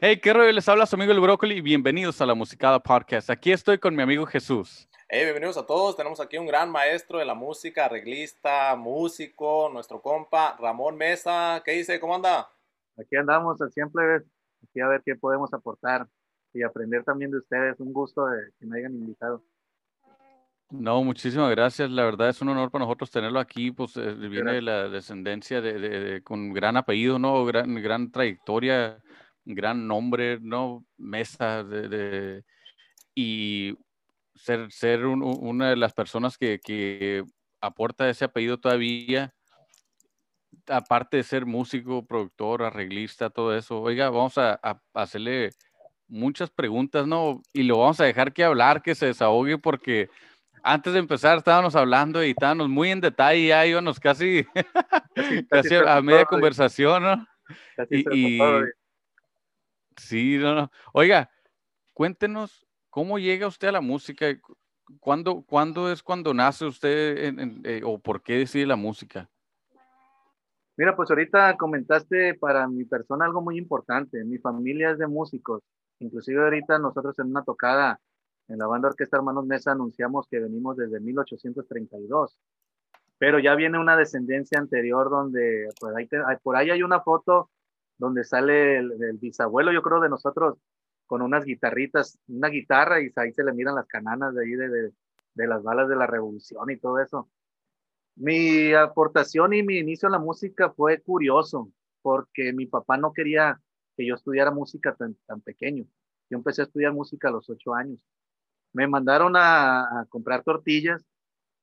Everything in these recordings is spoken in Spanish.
Hey, qué rollo, les habla su amigo el Brócoli y bienvenidos a la Musicada Podcast. Aquí estoy con mi amigo Jesús. Hey, bienvenidos a todos. Tenemos aquí un gran maestro de la música, arreglista, músico, nuestro compa Ramón Mesa. ¿Qué dice? ¿Cómo anda? Aquí andamos siempre, aquí a ver qué podemos aportar y aprender también de ustedes. Un gusto de que me hayan invitado. No, muchísimas gracias. La verdad es un honor para nosotros tenerlo aquí. Pues eh, viene de la descendencia de, de, con gran apellido, ¿no? Gran, gran trayectoria gran nombre, ¿no? Mesa de, y ser, ser una de las personas que, que, aporta ese apellido todavía, aparte de ser músico, productor, arreglista, todo eso. Oiga, vamos a, hacerle muchas preguntas, ¿no? Y lo vamos a dejar que hablar, que se desahogue, porque antes de empezar estábamos hablando y estábamos muy en detalle, ya íbamos casi, casi, a media conversación, ¿no? y, Sí, no, no. Oiga, cuéntenos cómo llega usted a la música. ¿Cuándo, ¿cuándo es cuando nace usted eh, o por qué decide la música? Mira, pues ahorita comentaste para mi persona algo muy importante. Mi familia es de músicos. Inclusive ahorita nosotros en una tocada en la banda Orquesta Hermanos Mesa anunciamos que venimos desde 1832. Pero ya viene una descendencia anterior donde pues, por ahí hay una foto donde sale el, bisabuelo, yo creo, de nosotros, con unas guitarritas, una guitarra y ahí se le miran las cananas de ahí de, de, las balas de la revolución y todo eso. Mi aportación y mi inicio en la música fue curioso, porque mi papá no quería que yo estudiara música tan, tan pequeño. Yo empecé a estudiar música a los ocho años. Me mandaron a, comprar tortillas.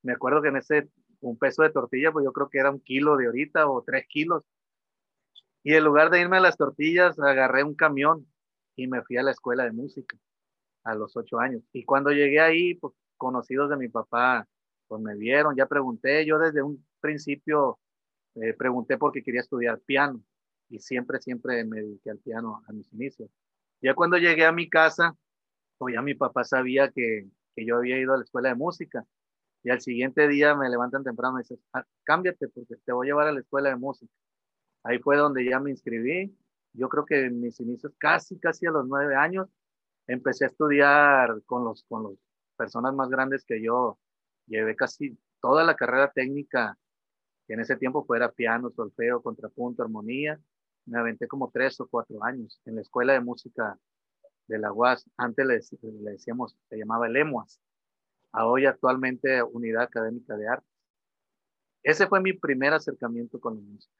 Me acuerdo que en ese, un peso de tortilla, pues yo creo que era un kilo de ahorita o tres kilos. Y en lugar de irme a las tortillas, agarré un camión y me fui a la escuela de música a los ocho años. Y cuando llegué ahí, pues conocidos de mi papá, pues me vieron, ya pregunté, yo desde un principio eh, pregunté porque quería estudiar piano y siempre, siempre me dediqué al piano a mis inicios. Ya cuando llegué a mi casa, pues ya mi papá sabía que, que yo había ido a la escuela de música. Y al siguiente día me levantan temprano y dicen, ah, cámbiate porque te voy a llevar a la escuela de música. Ahí fue donde ya me inscribí. Yo creo que en mis inicios, casi, casi a los nueve años, empecé a estudiar con los, con los personas más grandes que yo. Llevé casi toda la carrera técnica, que en ese tiempo fuera piano, solfeo, contrapunto, armonía. Me aventé como tres o cuatro años en la escuela de música de la UAS. Antes le, le decíamos, se llamaba el EMUAS. A hoy actualmente Unidad Académica de Arte. Ese fue mi primer acercamiento con la música.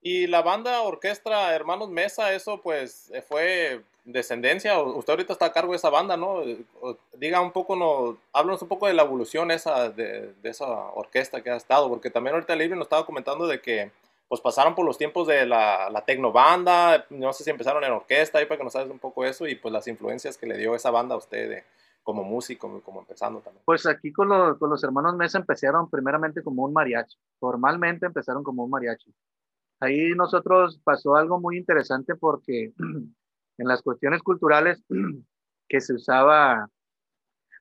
Y la banda orquesta Hermanos Mesa, eso pues eh, fue descendencia. Usted ahorita está a cargo de esa banda, ¿no? Diga un poco, no, háblanos un poco de la evolución esa, de, esa orquesta que ha estado, porque también ahorita Libre nos estaba comentando de que pues pasaron por los tiempos de la, la banda no sé si empezaron en orquesta, ahí para que nos hables un poco eso y pues las influencias que le dio esa banda a usted como músico, como empezando también. Pues aquí con, los, con los hermanos Mesa empezaron primeramente como un mariachi, formalmente empezaron como un mariachi ahí nosotros pasó algo muy interesante porque en las cuestiones culturales que se usaba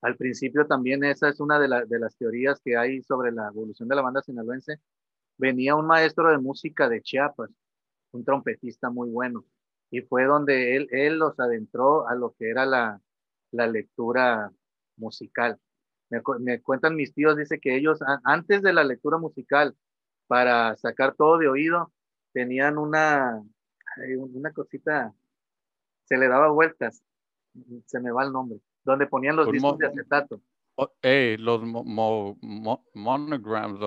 al principio también, esa es una de, las teorías que hay sobre la evolución de la banda sinaloense, venía un maestro de música de Chiapas, un trompetista muy bueno, y fue donde él, él los adentró a lo que era la, lectura musical. Me, me, cuentan mis tíos, dice que ellos antes de la lectura musical, para sacar todo de oído, tenían una, una cosita, se le daba vueltas, se me va el nombre, donde ponían los discos de acetato. Los monograms,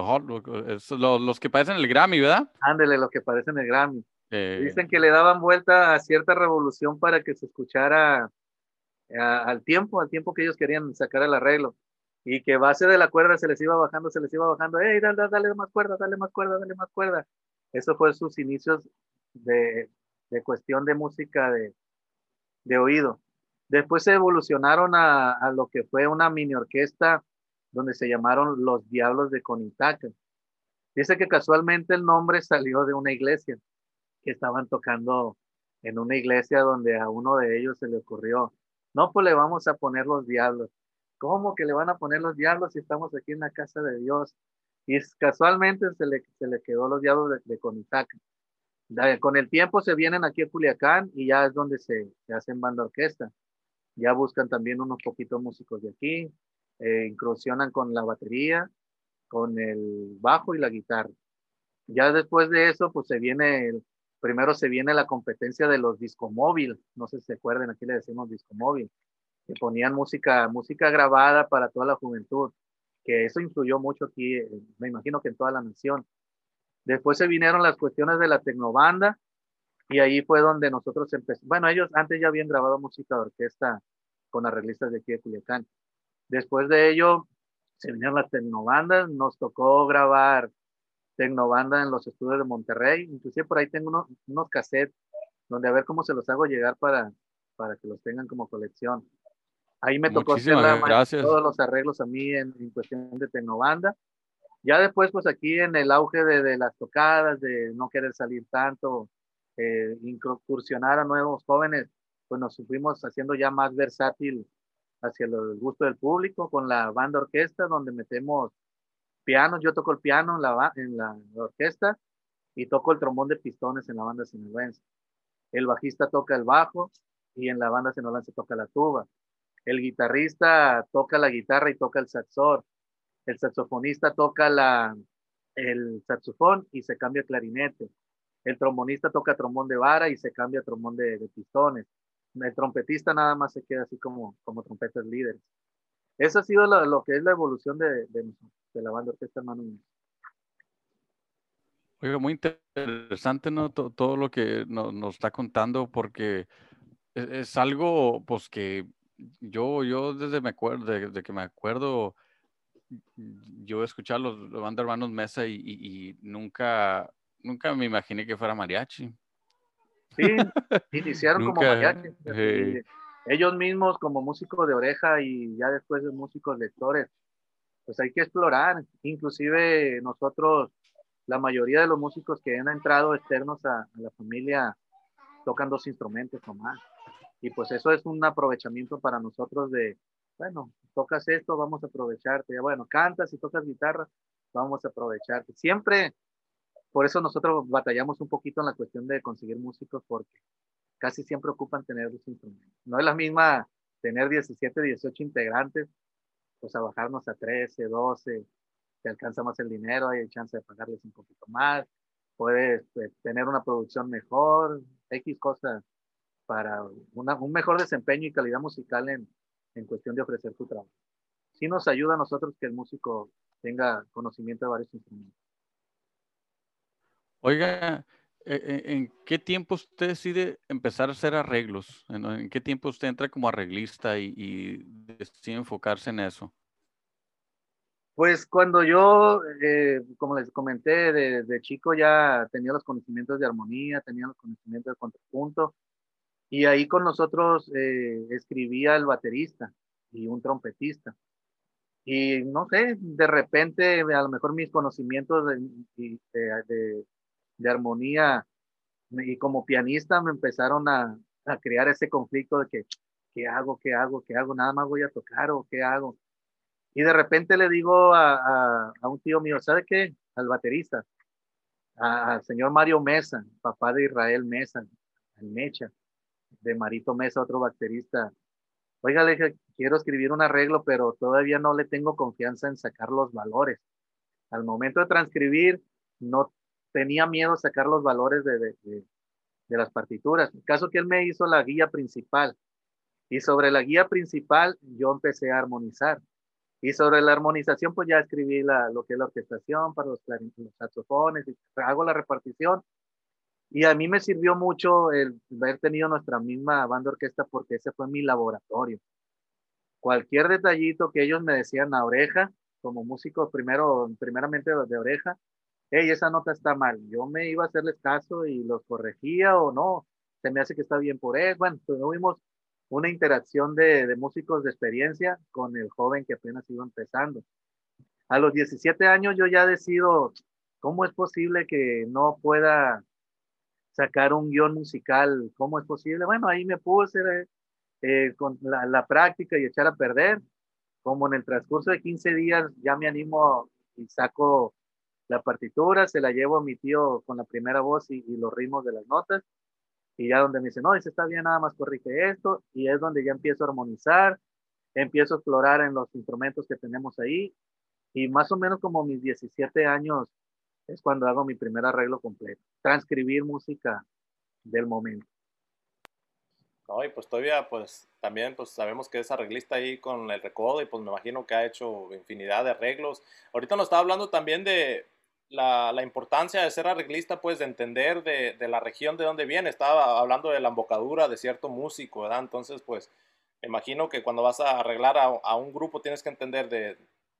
los, que parecen el Grammy, ¿verdad? Ándele, los que parecen el Grammy. Eh. Dicen que le daban vuelta a cierta revolución para que se escuchara al tiempo, al tiempo que ellos querían sacar el arreglo. Y que base de la cuerda se les iba bajando, se les iba bajando. ¡Ey, dale, dale más cuerda, dale más cuerda, dale más cuerda! Eso fue sus inicios de, de cuestión de música de, de, oído. Después se evolucionaron a, lo que fue una mini orquesta donde se llamaron Los Diablos de Conitaca. Dice que casualmente el nombre salió de una iglesia, que estaban tocando en una iglesia donde a uno de ellos se le ocurrió, no, pues le vamos a poner los diablos. ¿Cómo que le van a poner los diablos si estamos aquí en la casa de Dios? Y casualmente se le, se le quedó los diablos de, de Conitaca. con el tiempo se vienen aquí a Culiacán y ya es donde se, se hacen banda orquesta. Ya buscan también unos poquitos músicos de aquí, eh, incursionan con la batería, con el bajo y la guitarra. Ya después de eso, pues se viene, primero se viene la competencia de los discomóvil, no sé si se acuerdan, aquí le decimos discomóvil, que ponían música, música grabada para toda la juventud, que eso influyó mucho aquí, eh, me imagino que en toda la nación. Después se vinieron las cuestiones de la tecnobanda y ahí fue donde nosotros empezamos. Bueno, ellos antes ya habían grabado música de orquesta con arreglistas de aquí de Culiacán. Después de ello se vinieron las tecnobandas, nos tocó grabar tecnobanda en los estudios de Monterrey. Inclusive por ahí tengo unos, unos cassettes donde a ver cómo se los hago llegar para, para que los tengan como colección. Ahí me tocó hacer todos los arreglos a mí en, en cuestión de tecnobanda. Ya después, pues aquí en el auge de, de las tocadas, de no querer salir tanto, eh, incursionar a nuevos jóvenes, pues nos fuimos haciendo ya más versátil hacia el gusto del público con la banda orquesta, donde metemos pianos. Yo toco el piano en la, en orquesta y toco el trombón de pistones en la banda sinaloense. El bajista toca el bajo y en la banda sinaloense toca la tuba. El guitarrista toca la guitarra y toca el saxor el saxofonista toca el saxofón y se cambia clarinete. El trombonista toca trombón de vara y se cambia trombón de, pistones. El trompetista nada más se queda así como, como trompetas líderes. Eso ha sido lo, que es la evolución de, de, la banda Orquesta Hermano Oiga, muy interesante ¿no? todo, lo que nos, está contando porque es, es, algo pues que yo, yo desde, me acuerdo, desde que me acuerdo yo escuchaba los, los banda hermanos Mesa y, nunca, nunca me imaginé que fuera mariachi. Sí, iniciaron como mariachi. Ellos mismos como músicos de oreja y ya después de músicos lectores, pues hay que explorar. Inclusive nosotros, la mayoría de los músicos que han entrado externos a, a la familia tocan dos instrumentos nomás. Y pues eso es un aprovechamiento para nosotros de, bueno, tocas esto, vamos a aprovecharte. Bueno, cantas y tocas guitarra, vamos a aprovecharte. Siempre, por eso nosotros batallamos un poquito en la cuestión de conseguir músicos, porque casi siempre ocupan tener dos instrumentos. No es la misma tener 17, 18 integrantes, pues a bajarnos a 13, 12, te alcanza más el dinero, hay chance de pagarles un poquito más, puedes pues, tener una producción mejor, X cosas para un mejor desempeño y calidad musical en, en cuestión de ofrecer tu trabajo. Sí nos ayuda a nosotros que el músico tenga conocimiento de varios instrumentos. Oiga, e, e, ¿en qué tiempo usted decide empezar a hacer arreglos? ¿En qué tiempo usted entra como arreglista y, decide enfocarse en eso? Pues cuando yo, eh, como les comenté, de, chico ya tenía los conocimientos de armonía, tenía los conocimientos de contrapunto, y ahí con nosotros eh, escribía el baterista y un trompetista. Y no sé, de repente a lo mejor mis conocimientos de, de, de, armonía y como pianista me empezaron a, a, crear ese conflicto de que, ¿qué hago? ¿Qué hago? ¿Qué hago? Nada más voy a tocar o ¿qué hago? Y de repente le digo a, a, un tío mío, ¿sabe qué? Al baterista, al señor Mario Mesa, papá de Israel Mesa, al Mecha de Marito Mesa, otro baterista. Oiga, le dije, quiero escribir un arreglo, pero todavía no le tengo confianza en sacar los valores. Al momento de transcribir, no tenía miedo sacar los valores de, de, las partituras. El caso que él me hizo la guía principal. Y sobre la guía principal, yo empecé a armonizar. Y sobre la armonización, pues ya escribí la, lo que es la orquestación para los, los saxofones, y hago la repartición y a mí me sirvió mucho el haber tenido nuestra misma banda orquesta porque ese fue mi laboratorio. Cualquier detallito que ellos me decían a oreja, como músico primero, primeramente de oreja, hey, esa nota está mal. Yo me iba a hacerles caso y los corregía o no, se me hace que está bien por él. Bueno, tuvimos una interacción de, de músicos de experiencia con el joven que apenas iba empezando. A los 17 años yo ya decido, ¿cómo es posible que no pueda sacar un guion musical, ¿cómo es posible? Bueno, ahí me puse eh, con la, práctica y echar a perder. Como en el transcurso de 15 días ya me animo y saco la partitura, se la llevo a mi tío con la primera voz y, los ritmos de las notas. Y ya donde me dice, no, dice, está bien, nada más corrige esto. Y es donde ya empiezo a armonizar, empiezo a explorar en los instrumentos que tenemos ahí. Y más o menos como mis 17 años es cuando hago mi primer arreglo completo. Transcribir música del momento. No, y pues todavía, pues también pues sabemos que es arreglista ahí con el recodo y pues me imagino que ha hecho infinidad de arreglos. Ahorita nos estaba hablando también de la, importancia de ser arreglista, pues de entender de, la región de donde viene. Estaba hablando de la embocadura de cierto músico, ¿verdad? Entonces, pues imagino que cuando vas a arreglar a, un grupo tienes que entender de,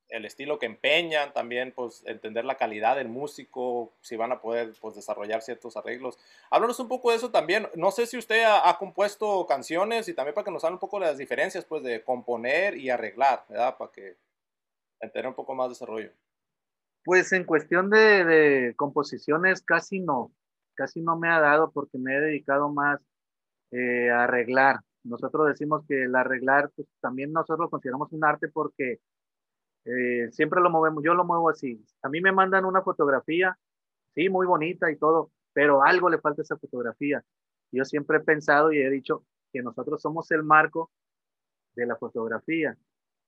el estilo que empeñan, también pues entender la calidad del músico, si van a poder pues desarrollar ciertos arreglos. Háblanos un poco de eso también. No sé si usted ha, compuesto canciones y también para que nos hable un poco de las diferencias pues de componer y arreglar, ¿verdad? Para que entender un poco más de desarrollo. Pues en cuestión de, composiciones casi no, casi no me ha dado porque me he dedicado más eh, a arreglar. Nosotros decimos que el arreglar, pues también nosotros lo consideramos un arte porque eh, siempre lo movemos, yo lo muevo así. A mí me mandan una fotografía, sí, muy bonita y todo, pero algo le falta a esa fotografía. Yo siempre he pensado y he dicho que nosotros somos el marco de la fotografía.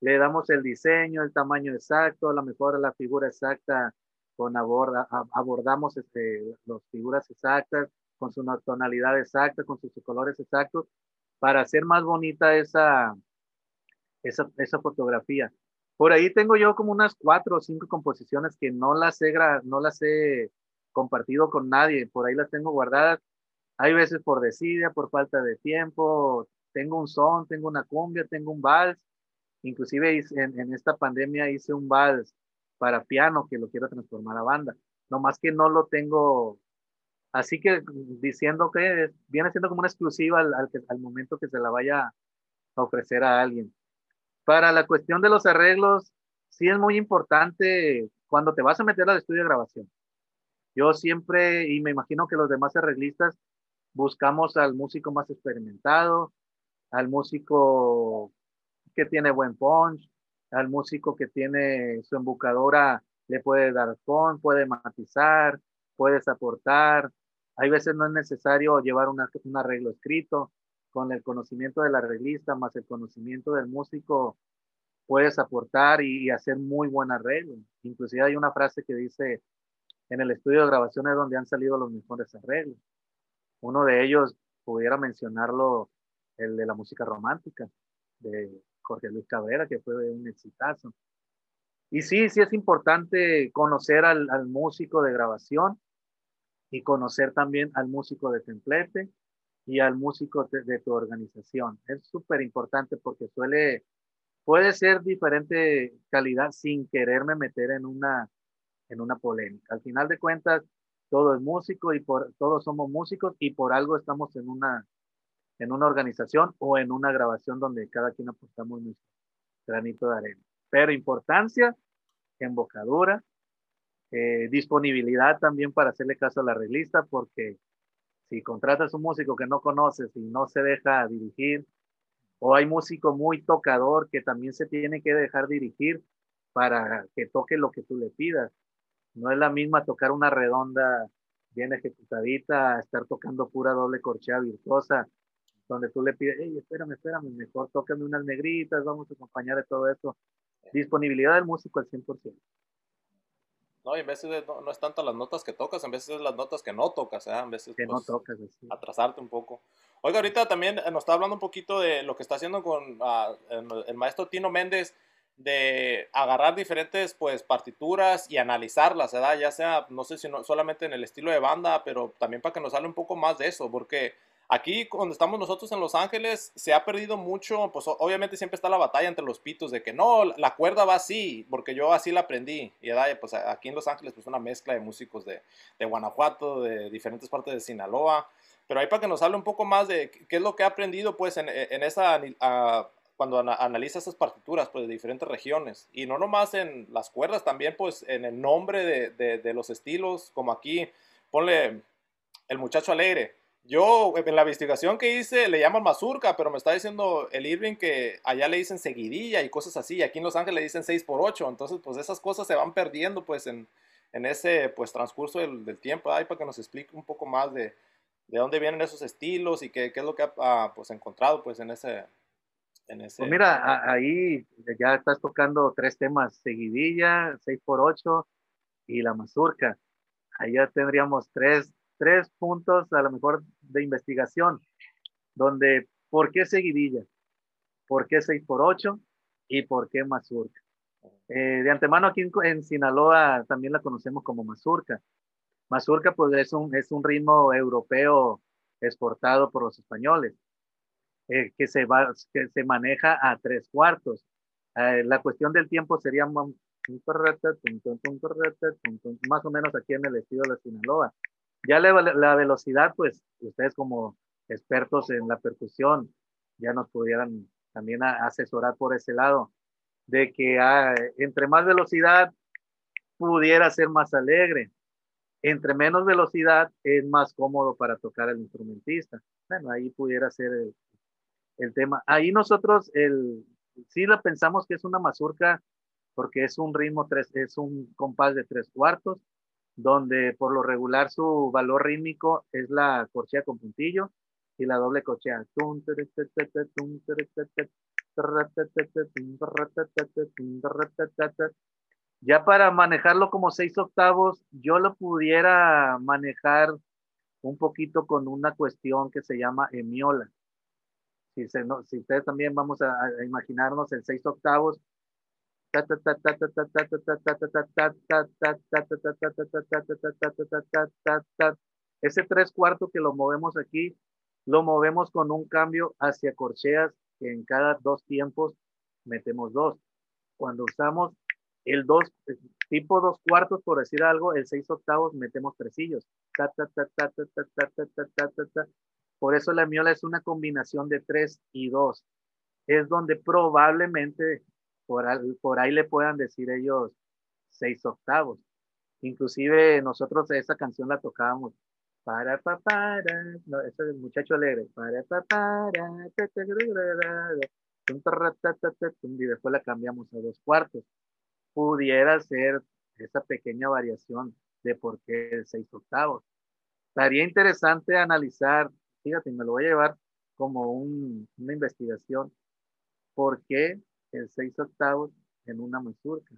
Le damos el diseño, el tamaño exacto, a lo mejor la figura exacta, con aborda, abordamos este, las figuras exactas, con su tonalidad exacta, con sus colores exactos, para hacer más bonita esa, esa, esa fotografía. Por ahí tengo yo como unas cuatro o cinco composiciones que no las he, no las he compartido con nadie, por ahí las tengo guardadas. Hay veces por desidia, por falta de tiempo, tengo un son, tengo una cumbia, tengo un vals. Inclusive en, en esta pandemia hice un vals para piano que lo quiero transformar a banda. No más que no lo tengo, así que diciendo que viene siendo como una exclusiva al, al, al momento que se la vaya a ofrecer a alguien. Para la cuestión de los arreglos, sí es muy importante cuando te vas a meter al estudio de grabación. Yo siempre, y me imagino que los demás arreglistas, buscamos al músico más experimentado, al músico que tiene buen punch, al músico que tiene su embocadura, le puede dar con, puede matizar, puedes aportar. Hay veces no es necesario llevar un arreglo escrito, con el conocimiento del arreglista más el conocimiento del músico, puedes aportar y, hacer muy buen arreglo. Inclusive hay una frase que dice, en el estudio de grabaciones donde han salido los mejores arreglos. Uno de ellos, pudiera mencionarlo, el de la música romántica, de Jorge Luis Cabrera, que fue un exitazo. Y sí, sí es importante conocer al, músico de grabación y conocer también al músico de templete y al músico de, tu organización. Es súper importante porque suele, puede ser diferente calidad sin quererme meter en una, en una polémica. Al final de cuentas, todo es músico y por, todos somos músicos y por algo estamos en una, en una organización o en una grabación donde cada quien aportamos nuestro granito de arena. Pero importancia, embocadura, eh, disponibilidad también para hacerle caso a la arreglista porque si contratas un músico que no conoces y no se deja dirigir, o hay músico muy tocador que también se tiene que dejar dirigir para que toque lo que tú le pidas. No es la misma tocar una redonda bien ejecutadita, estar tocando pura doble corchea virtuosa, donde tú le pides, hey, espérame, espérame, mejor tócame unas negritas, vamos a acompañar de todo esto. Disponibilidad del músico al 100%. No, y en veces no, es tanto las notas que tocas, en veces es las notas que no tocas, ¿eh? En veces que no pues, tocas, atrasarte un poco. Oiga, ahorita también eh, nos está hablando un poquito de lo que está haciendo con ah, el maestro Tino Méndez, de agarrar diferentes pues partituras y analizarlas, ¿verdad? Ya sea, no sé si no, solamente en el estilo de banda, pero también para que nos hable un poco más de eso, porque Aquí, cuando estamos nosotros en Los Ángeles, se ha perdido mucho, pues obviamente siempre está la batalla entre los pitos de que no, la cuerda va así, porque yo así la aprendí. Y pues aquí en Los Ángeles, pues una mezcla de músicos de, de Guanajuato, de diferentes partes de Sinaloa. Pero ahí para que nos hable un poco más de qué es lo que ha aprendido, pues en, en esa, cuando analiza esas partituras, pues de diferentes regiones. Y no nomás en las cuerdas, también pues en el nombre de, de, de los estilos, como aquí, ponle el muchacho alegre yo, en la investigación que hice, le llaman mazurca, pero me está diciendo el Irving que allá le dicen seguidilla y cosas así. Y aquí en Los Ángeles le dicen 6 por 8 Entonces, pues esas cosas se van perdiendo, pues, en, en ese pues transcurso del, tiempo, ahí para que nos explique un poco más de, de dónde vienen esos estilos y qué, qué es lo que ha pues encontrado pues en ese, en ese... Pues mira, ahí ya estás tocando tres temas, seguidilla, 6x8 y la mazurca. Ya tendríamos tres, tres puntos a lo mejor de investigación, donde ¿por qué seguidilla? ¿Por qué 6x8? ¿Y por qué mazurca? Eh, de antemano aquí en, Sinaloa también la conocemos como mazurca. Mazurca pues es un, es un ritmo europeo exportado por los españoles, eh, que, se va, que se maneja a tres cuartos. Eh, la cuestión del tiempo sería más o menos aquí en el estilo de Sinaloa. Ya la, velocidad, pues ustedes como expertos en la percusión ya nos pudieran también asesorar por ese lado de que ah, entre más velocidad pudiera ser más alegre. Entre menos velocidad es más cómodo para tocar el instrumentista. Bueno, ahí pudiera ser el, el tema. Ahí nosotros el, sí la pensamos que es una mazurca porque es un ritmo, tres, es un compás de tres cuartos, donde por lo regular su valor rítmico es la corchea con puntillo y la doble corchea. Ya para manejarlo como seis octavos, yo lo pudiera manejar un poquito con una cuestión que se llama emiola. Si, se, no, si ustedes también vamos a, a imaginarnos el seis octavos, ese tres cuartos que lo movemos aquí, lo movemos con un cambio hacia corcheas que en cada dos tiempos metemos dos. Cuando usamos el dos, tipo dos cuartos, por decir algo, el seis octavos, metemos tresillos. Por eso la miola es una combinación de tres y dos. Es donde probablemente por, por ahí le puedan decir ellos seis octavos. Inclusive nosotros esa canción la tocábamos para pa para no ese es el muchacho alegre para pa para y después la cambiamos a dos cuartos pudiera ser esa pequeña variación de por qué seis octavos estaría interesante analizar fíjate me lo voy a llevar como un, una investigación por qué el seis octavos en una mazurca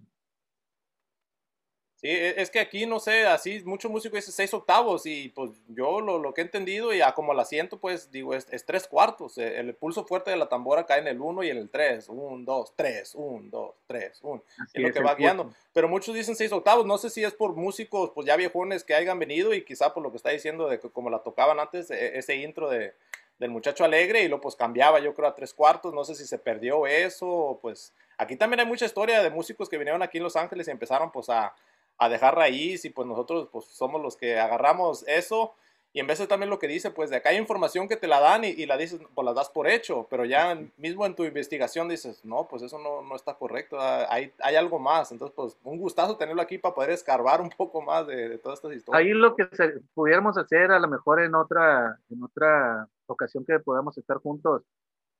Sí, e, es que aquí, no sé, así mucho músico dice seis octavos y pues yo lo, lo que he entendido y a como la siento, pues digo, es, es tres cuartos. E, el, pulso fuerte de la tambora cae en el uno y en el tres. Un, dos, tres, un, dos, tres, un. es lo que va guiando. Pero muchos dicen seis octavos. No sé si es por músicos, pues ya viejones que hayan venido y quizá por lo que está diciendo de que como la tocaban antes, e, ese intro de, del muchacho alegre y lo pues cambiaba yo creo a tres cuartos. No sé si se perdió eso pues aquí también hay mucha historia de músicos que vinieron aquí en Los Ángeles y empezaron pues a a dejar raíz y pues nosotros pues somos los que agarramos eso y en de también lo que dice, pues de acá hay información que te la dan y, la dices, pues la das por hecho, pero ya mismo en tu investigación dices, no, pues eso no, no está correcto, ah, hay, hay, algo más. Entonces, pues un gustazo tenerlo aquí para poder escarbar un poco más de, todas estas historias. Ahí lo que pudiéramos hacer a lo mejor en otra, en otra ocasión que podamos estar juntos,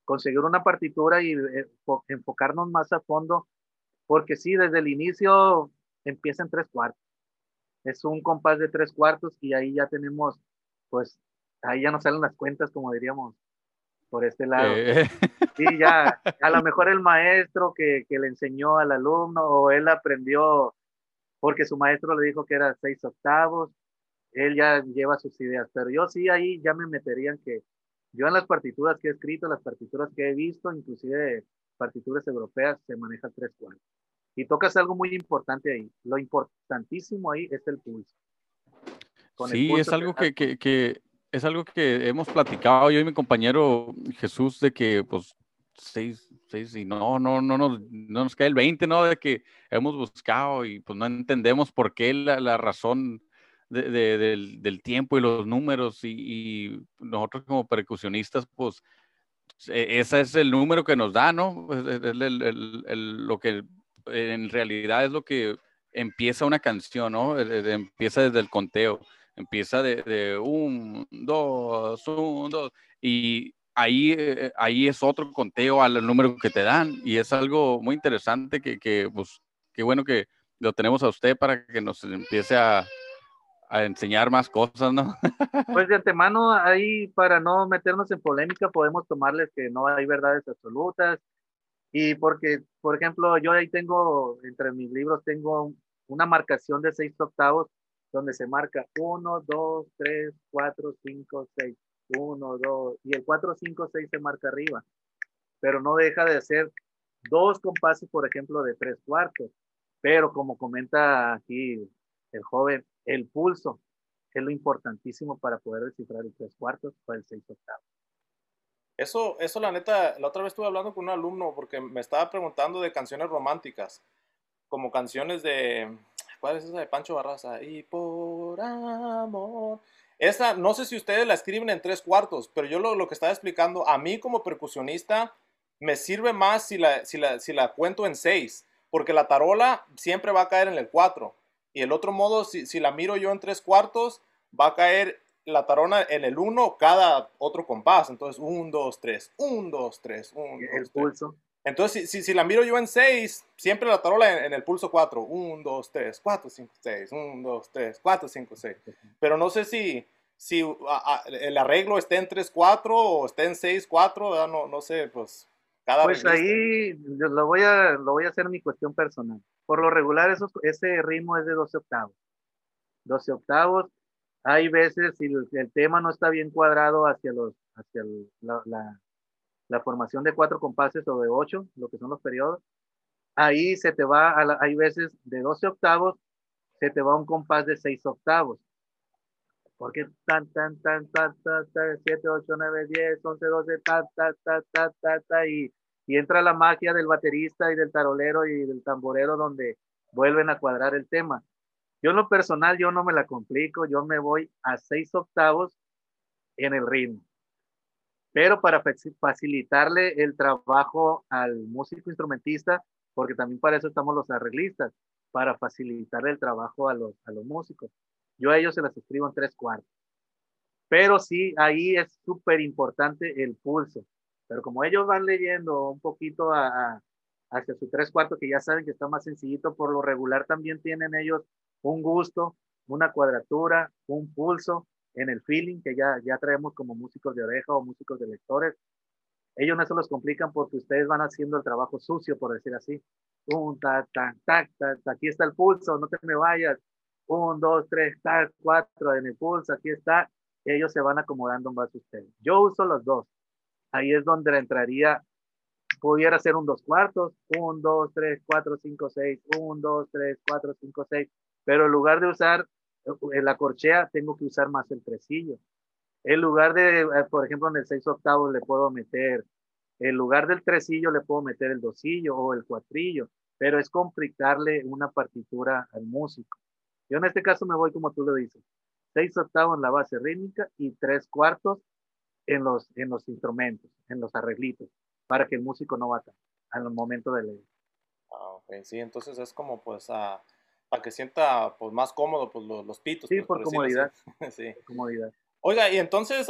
conseguir una partitura y eh, enfocarnos más a fondo, porque sí, desde el inicio empieza en tres cuartos. Es un compás de tres cuartos y ahí ya tenemos, pues, ahí ya nos salen las cuentas, como diríamos, por este lado. Eh. Sí, ya, a lo mejor el maestro que, que le enseñó al alumno o él aprendió porque su maestro le dijo que era seis octavos, él ya lleva sus ideas, pero yo sí ahí ya me meterían que yo en las partituras que he escrito, las partituras que he visto, inclusive partituras europeas, se maneja tres cuartos. Y tocas algo muy importante ahí. Lo importantísimo ahí es el pulso. sí, es algo que, que, es algo que hemos platicado yo y mi compañero Jesús de que pues seis, seis y no, no, no, no, no nos cae el 20, ¿no? De que hemos buscado y pues no entendemos por qué la, la razón de, del, tiempo y los números y, nosotros como percusionistas pues e, ese es el número que nos da, ¿no? El, lo que en realidad es lo que empieza una canción, ¿no? Empieza desde el conteo, empieza de, un, dos, un, dos, y ahí, eh, ahí es otro conteo al número que te dan, y es algo muy interesante que, que pues, qué bueno que, lo tenemos a usted para que nos empiece a, a enseñar más cosas, ¿no? pues de antemano, ahí para no meternos en polémica, podemos tomarles que no hay verdades absolutas. Y porque, por ejemplo, yo ahí tengo, entre mis libros, tengo una marcación de seis octavos donde se marca 1, 2, 3, 4, 5, 6, 1, 2, y el 4, 5, 6 se marca arriba, pero no deja de ser dos compases, por ejemplo, de tres cuartos, pero como comenta aquí el joven, el pulso es lo importantísimo para poder descifrar el tres cuartos o el seis octavos. Eso, eso la neta, la otra vez estuve hablando con un alumno porque me estaba preguntando de canciones románticas, como canciones de, ¿Cuál es esa de Pancho Barraza? Y por amor. Esa, no sé si ustedes la escriben en tres cuartos, pero yo lo, que estaba explicando, a mí como percusionista, me sirve más si la, si la, si la cuento en seis, porque la tarola siempre va a caer en el cuatro. Y el otro modo, si, si la miro yo en tres cuartos, va a caer la tarola en el uno cada otro compás. Entonces, un, dos, tres, un, dos, tres, un, El pulso. Entonces, si, si, la miro yo en 6, siempre la tarola en, el pulso 4. 1, 2, 3, 4, 5, 6. 1, 2, 3, 4, 5, 6. Pero no sé si, si el arreglo esté en 3, 4 o esté en 6, 4. No, no sé, pues cada Pues ahí lo voy, a, lo voy a hacer mi cuestión personal. Por lo regular, ese ritmo es de 12 octavos. 12 octavos. Hay veces, si el, el tema no está bien cuadrado hacia, los, hacia el, la, la la formación de cuatro compases o de ocho, lo que son los periodos, ahí se te va, a hay veces de 12 octavos, se te va un compás de seis octavos. Porque tan, tan, tan, tan, tan, 7, 8, 9, 10, 11, 12, ta, ta, ta, ta, ta, ta, y, y entra la magia del baterista y del tarolero y del tamborero donde vuelven a cuadrar el tema. Yo en lo personal, yo no me la complico, yo me voy a seis octavos en el ritmo pero para facilitarle el trabajo al músico instrumentista, porque también para eso estamos los arreglistas, para facilitarle el trabajo a los, a los músicos. Yo a ellos se las escribo en tres cuartos. Pero sí, ahí es súper importante el pulso. Pero como ellos van leyendo un poquito a, hacia su tres cuartos, que ya saben que está más sencillito, por lo regular también tienen ellos un gusto, una cuadratura, un pulso, en el feeling que ya, ya traemos como músicos de oreja o músicos de lectores. Ellos no se los complican porque ustedes van haciendo el trabajo sucio, por decir así. Un, ta, ta, ta, ta, aquí está el pulso, no te me vayas. Un, dos, tres, ta, cuatro en el pulso, aquí está. Ellos se van acomodando más ustedes. Yo uso los dos. Ahí es donde entraría, pudiera ser un dos cuartos, un, dos, tres, cuatro, cinco, seis, un, dos, tres, cuatro, cinco, seis. Pero en lugar de usar en la corchea tengo que usar más el tresillo. En lugar de, eh, por ejemplo, en el seis octavos le puedo meter, en lugar del tresillo le puedo meter el dosillo o el cuatrillo, pero es complicarle una partitura al músico. Yo en este caso me voy como tú lo dices, seis octavos en la base rítmica y tres cuartos en los, en los instrumentos, en los arreglitos, para que el músico no bata al momento de leer. Ah, ok, sí, entonces es como pues a para que sienta pues más cómodo pues los, pitos. Sí, pues, por, comodidad. sí. comodidad. Oiga, y entonces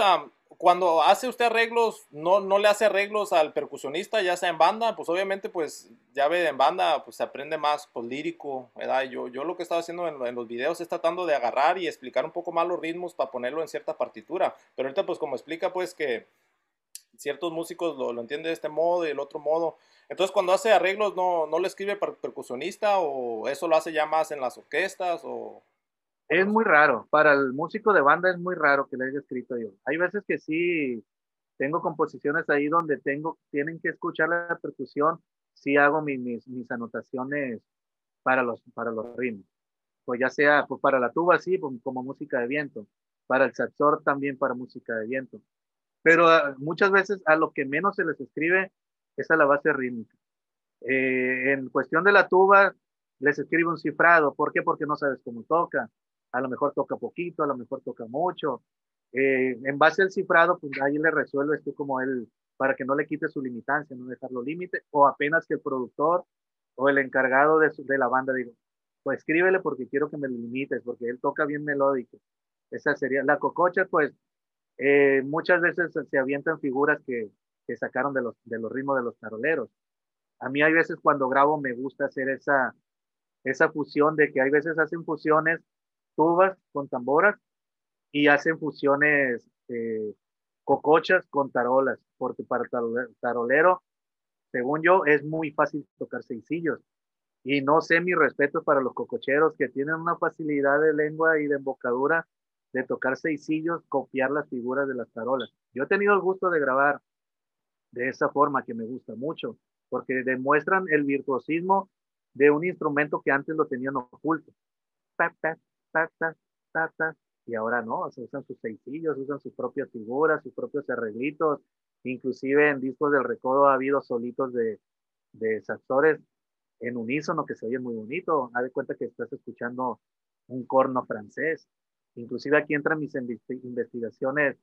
cuando hace usted arreglos, no, no le hace arreglos al percusionista, ya sea en banda, pues obviamente pues ya ve en banda pues se aprende más pues lírico, ¿verdad? Yo, yo lo que estaba haciendo en, los videos es tratando de agarrar y explicar un poco más los ritmos para ponerlo en cierta partitura, pero ahorita pues como explica pues que ciertos músicos lo, lo entienden de este modo y el otro modo, entonces, cuando hace arreglos, ¿no, no le escribe percusionista o eso lo hace ya más en las orquestas? O... Es muy raro. Para el músico de banda es muy raro que le haya escrito yo. Hay veces que sí tengo composiciones ahí donde tengo, tienen que escuchar la percusión. Sí hago mis, mis, anotaciones para los, para los ritmos. Pues ya sea pues para la tuba, sí, pues, como música de viento. Para el saxor también para música de viento. Pero ah, muchas veces a lo que menos se les escribe es la base rítmica. Eh, en cuestión de la tuba, les escribe un cifrado. ¿Por qué? Porque no sabes cómo toca. A lo mejor toca poquito, a lo mejor toca mucho. Eh, en base al cifrado, pues ahí le resuelves tú como él, para que no le quite su limitancia, no dejarlo límite, o apenas que el productor o el encargado de, de la banda diga, pues escríbele porque quiero que me limites, porque él toca bien melódico. Esa sería, la cococha, pues eh, muchas veces se avientan figuras que, que sacaron de los, de los ritmos de los taroleros. A mí hay veces cuando grabo me gusta hacer esa, esa fusión de que hay veces hacen fusiones tubas con tamboras y hacen fusiones eh, cocochas con tarolas, porque para tarolero, según yo, es muy fácil tocar seisillos. Y no sé mi respeto para los cococheros que tienen una facilidad de lengua y de embocadura de tocar seisillos, copiar las figuras de las tarolas. Yo he tenido el gusto de grabar de esa forma que me gusta mucho, porque demuestran el virtuosismo de un instrumento que antes lo tenían oculto. Y ahora no, se usan sus seisillos, usan sus propias figuras, sus propios arreglitos. Inclusive en discos del recodo ha habido solitos de, de saxores en unísono que se oye muy bonito. Haz de cuenta que estás escuchando un corno francés Inclusive aquí entran mis investigaciones,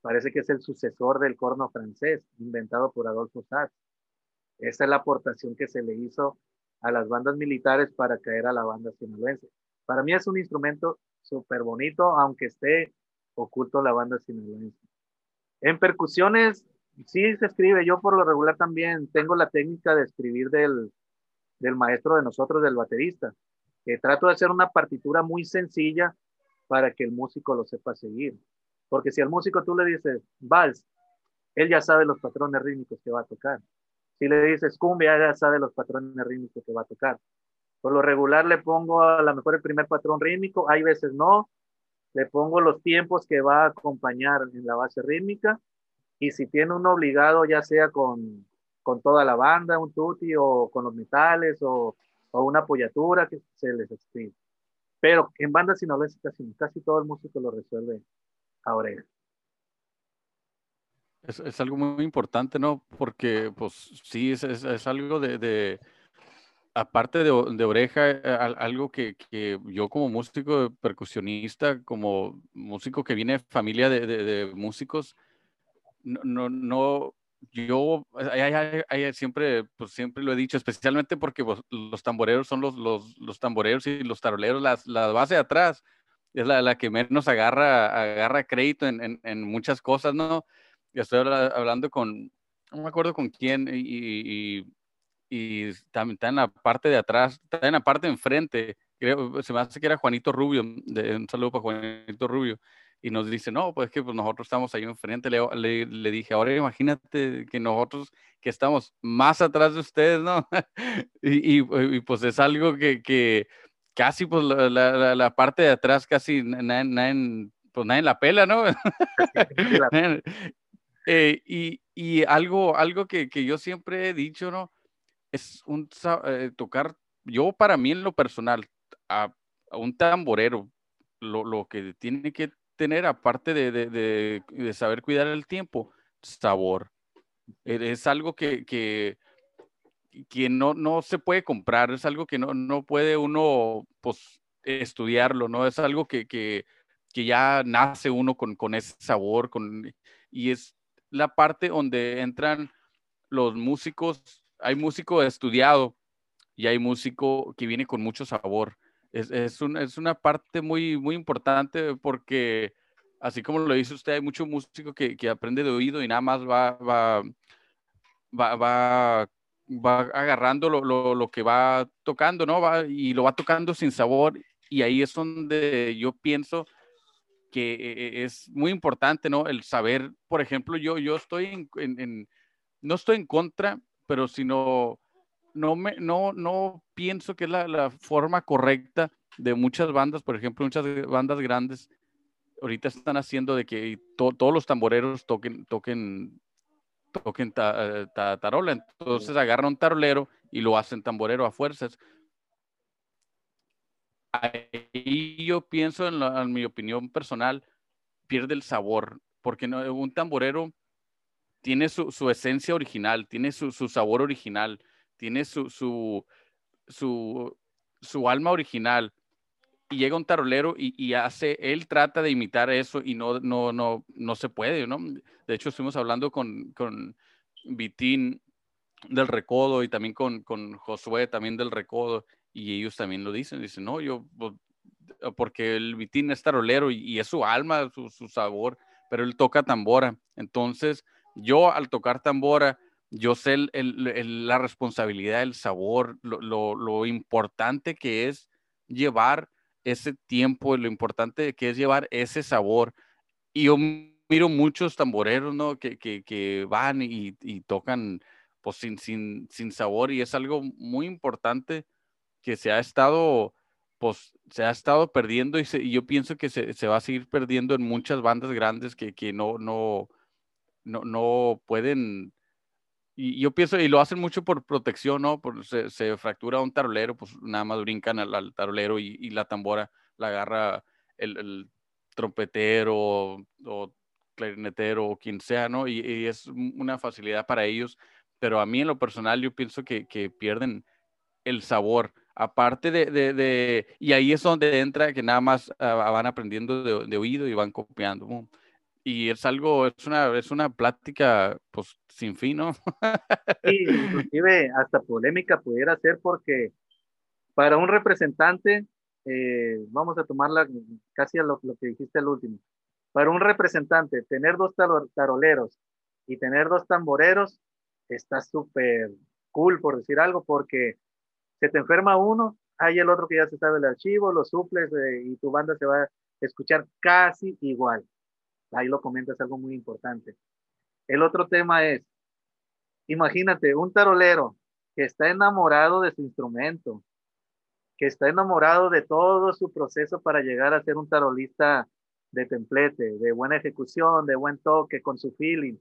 parece que es el sucesor del corno francés, inventado por Adolfo Sax. Esa es la aportación que se le hizo a las bandas militares para caer a la banda sinaloense. Para mí es un instrumento súper bonito, aunque esté oculto la banda sinaloense. En percusiones, sí se escribe, yo por lo regular también tengo la técnica de escribir del, del maestro de nosotros, del baterista, que trato de hacer una partitura muy sencilla, para que el músico lo sepa seguir. Porque si al músico tú le dices vals, él ya sabe los patrones rítmicos que va a tocar. Si le dices cumbia, ya sabe los patrones rítmicos que va a tocar. Por lo regular le pongo a lo mejor el primer patrón rítmico, hay veces no. Le pongo los tiempos que va a acompañar en la base rítmica. Y si tiene un obligado, ya sea con, con toda la banda, un tutti o con los metales o, o una apoyatura, que se les escribe. Pero en bandas sinaloenses casi, casi todo el músico lo resuelve ahora. Es, es, algo muy importante, ¿no? Porque, pues, sí, es, es, es algo de, de, aparte de, oreja, eh, algo que, yo como músico percusionista, como músico que viene de familia de, músicos, no, no, yo siempre, pues siempre lo he dicho, especialmente porque pues, los tamboreros son los, los, tamboreros y los taroleros, las, la base de atrás es la, que menos agarra, agarra crédito en, muchas cosas, ¿no? Estoy hablando con, no me acuerdo con quién, y, y también está en la parte de atrás, está en la parte de enfrente, creo, se me hace que era Juanito Rubio, de, un saludo para Juanito Rubio, y nos dice, no, pues que pues nosotros estamos ahí enfrente. Le, le, le, dije, ahora imagínate que nosotros que estamos más atrás de ustedes, ¿no? y, y, y, pues es algo que, que casi, pues la, la, la, parte de atrás casi nadie, nadie, pues nadie la pela, ¿no? eh, y, y algo, algo que, que, yo siempre he dicho, ¿no? Es un eh, tocar, yo para mí en lo personal, a, un tamborero, lo, lo, que tiene que tener, aparte de, de, de, saber cuidar el tiempo, sabor. E, es algo que, que, que no, no, se puede comprar, es algo que no, no puede uno pues, estudiarlo, ¿no? Es algo que, que, que ya nace uno con, con, ese sabor, con, y es la parte donde entran los músicos, hay músico estudiado y hay músico que viene con mucho sabor es, es, un, es, una parte muy, muy importante porque, así como lo dice usted, hay mucho músico que, que aprende de oído y nada más va, va, va, va, va agarrando lo, lo, lo, que va tocando, ¿no? Va, y lo va tocando sin sabor y ahí es donde yo pienso que e, e, es muy importante, ¿no? El saber, por ejemplo, yo, yo estoy en no estoy en contra, pero sino no, me, no, no pienso que es la, la, forma correcta de muchas bandas, por ejemplo, muchas bandas grandes ahorita están haciendo de que to, todos los tamboreros toquen, toquen, toquen ta, ta, tarola. Entonces agarran un tarolero y lo hacen tamborero a fuerzas. Ahí yo pienso, en, la, en mi opinión personal, pierde el sabor, porque no, un tamborero tiene su, su esencia original, tiene su, su sabor original tiene su, su, su, su alma original y llega un tarolero y, y, hace, él trata de imitar eso y no, no, no, no se puede, ¿no? De hecho, estuvimos hablando con, con Vitín del Recodo y también con, con Josué también del Recodo y ellos también lo dicen, dicen, no, yo, pues, porque el Vitín es tarolero y, y es su alma, su, su, sabor, pero él toca tambora. Entonces, yo al tocar tambora, yo sé la responsabilidad, el sabor, lo, importante que es llevar ese tiempo, lo importante que es llevar ese sabor. Y yo miro muchos tamboreros, ¿no? Que, van y, tocan pues sin, sabor y es algo muy importante que se ha estado pues se ha estado perdiendo y, yo pienso que se, va a seguir perdiendo en muchas bandas grandes que, no, no, no pueden y yo pienso, y lo hacen mucho por protección, ¿no? Por, se, se fractura un tarolero, pues nada más brincan al, al tarolero y, la tambora la agarra el, trompetero o, clarinetero o quien sea, ¿no? Y, es una facilidad para ellos, pero a mí en lo personal yo pienso que, que pierden el sabor, aparte de, de, y ahí es donde entra que nada más uh, van aprendiendo de, de, oído y van copiando. Y es algo, es una, es una plática pues sin fin, ¿no? Inclusive hasta polémica pudiera ser porque para un representante, eh, vamos a tomarla casi a lo, lo, que dijiste al último, para un representante tener dos taroleros y tener dos tamboreros está súper cool, por decir algo, porque se te enferma uno, hay el otro que ya se sabe el archivo, lo suples eh, y tu banda se va a escuchar casi igual. Ahí lo comentas, algo muy importante. El otro tema es, imagínate, un tarolero que está enamorado de su instrumento, que está enamorado de todo su proceso para llegar a ser un tarolista de templete, de buena ejecución, de buen toque, con su feeling,